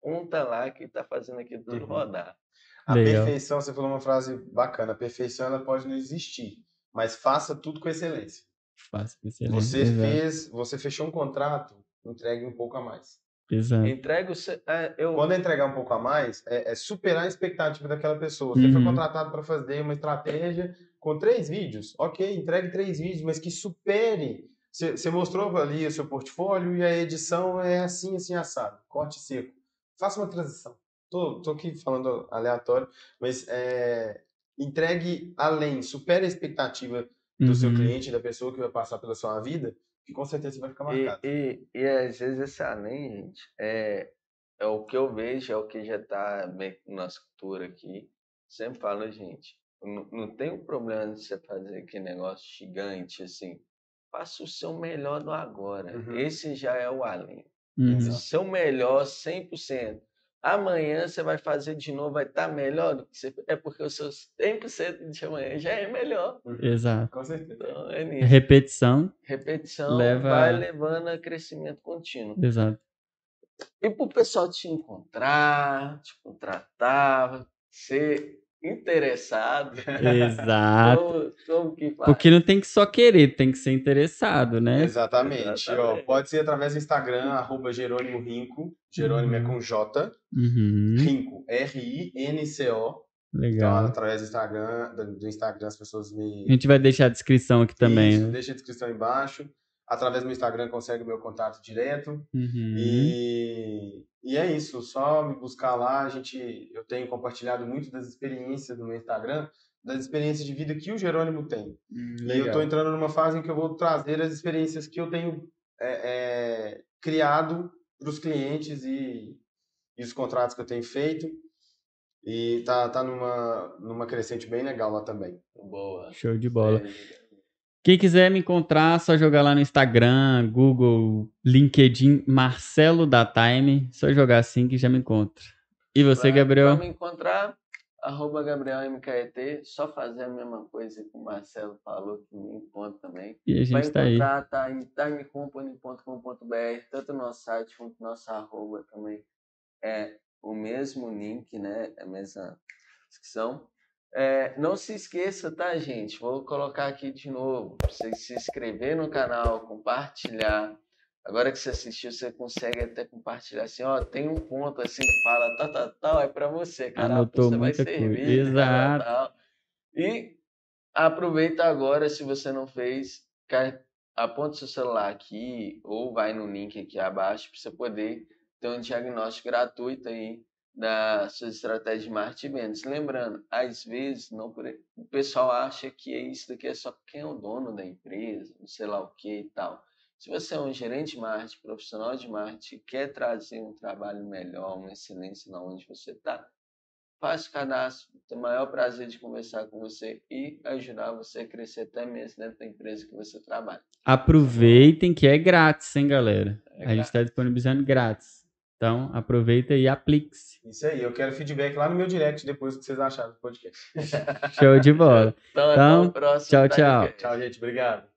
ponta lá que está fazendo aquilo tudo Uhum. rodar. A Legal. perfeição, você falou uma frase bacana. A perfeição ela pode não existir, mas faça tudo com excelência. Faça excelente. Você Exato. fez, você fechou um contrato, entregue um pouco a mais. Exato. Entrega o seu. é, eu, Quando entregar um pouco a mais, é, é superar a expectativa daquela pessoa. Você foi Uhum. contratado para fazer uma estratégia com três vídeos. Ok, entregue três vídeos, mas que supere. Você mostrou ali o seu portfólio e a edição é assim, assim, assado. Corte seco. Faça uma transição. Tô, tô aqui falando aleatório, mas é, entregue além, supere a expectativa do seu Uhum. cliente, da pessoa que vai passar pela sua vida, que com certeza vai ficar marcado. E, e, e às vezes esse além, gente, é, é o que eu vejo, é o que já tá meio na nossa cultura aqui. Sempre falo, gente, não, não tem um problema de você fazer aquele negócio gigante assim. Faça o seu melhor do agora. Uhum. Esse já é o além. Uhum. O seu melhor 100%. Amanhã você vai fazer de novo, vai estar melhor do que você. É porque o seu 100% de amanhã já é melhor. Exato. Com certeza. Então, é nisso. Repetição. Repetição Leva- vai levando a crescimento contínuo. Exato. E para o pessoal te encontrar, te contratar, ser interessado, Exato. como, como que faz? Porque não tem que só querer, tem que ser interessado, né? Exatamente. Ó, Exatamente. pode ser através do Instagram, arroba Jerônimo Rinco. Jerônimo é Uhum. com J. Uhum. Rinco, R-I-N-C-O. Então, Legal. através do Instagram, do do Instagram as pessoas me. A gente vai deixar a descrição aqui também. Isso, né? Deixa a descrição embaixo. Através do meu Instagram consegue o meu contato direto. Uhum. E, e é isso, só me buscar lá. A gente, eu tenho compartilhado muito das experiências no meu Instagram, das experiências de vida que o Jerônimo tem. Hum, E eu estou entrando numa fase em que eu vou trazer as experiências que eu tenho é, é, criado para os clientes e, e os contratos que eu tenho feito. E tá, tá numa, numa crescente bem legal lá também. Boa. Show de bola. É, Quem quiser me encontrar, só jogar lá no Instagram, Google, LinkedIn, Marcelo da Time. Só jogar assim que já me encontra. E você, Pra- Gabriel? Pra me encontrar, arroba Gabriel MKET, só fazer a mesma coisa que o Marcelo falou, que me encontra também. E a Vai gente tá aí. tá em timecompany.com.br, tanto no nosso site quanto no nosso arroba também. É o mesmo link, né? É a mesma descrição. É, não se esqueça, tá, gente? Vou colocar aqui de novo. pra Você se inscrever no canal, compartilhar. Agora que você assistiu, você consegue até compartilhar assim, ó, tem um ponto assim que fala tal, tal, tal, é para você, cara. Você vai coisa. servir, tal, Exato. tal. E aproveita agora, se você não fez, aponta seu celular aqui ou vai no link aqui abaixo para você poder ter um diagnóstico gratuito aí da sua estratégia de marketing vendas. Lembrando, às vezes não por... o pessoal acha que isso daqui é só quem é o dono da empresa, não sei lá o que e tal. Se você é um gerente de marketing, profissional de marketing, quer trazer um trabalho melhor, uma excelência na onde você está, faça o cadastro, tenho o maior prazer de conversar com você e ajudar você a crescer até mesmo dentro da empresa que você trabalha. Aproveitem que é grátis, hein, galera? É a gente está disponibilizando grátis. Então, aproveita e aplique-se. Isso aí, eu quero feedback lá no meu direct depois do que vocês acharam do podcast. Show de bola. Então, <laughs> Então, até o próximo. tchau, tchau. Tchau, gente. Obrigado.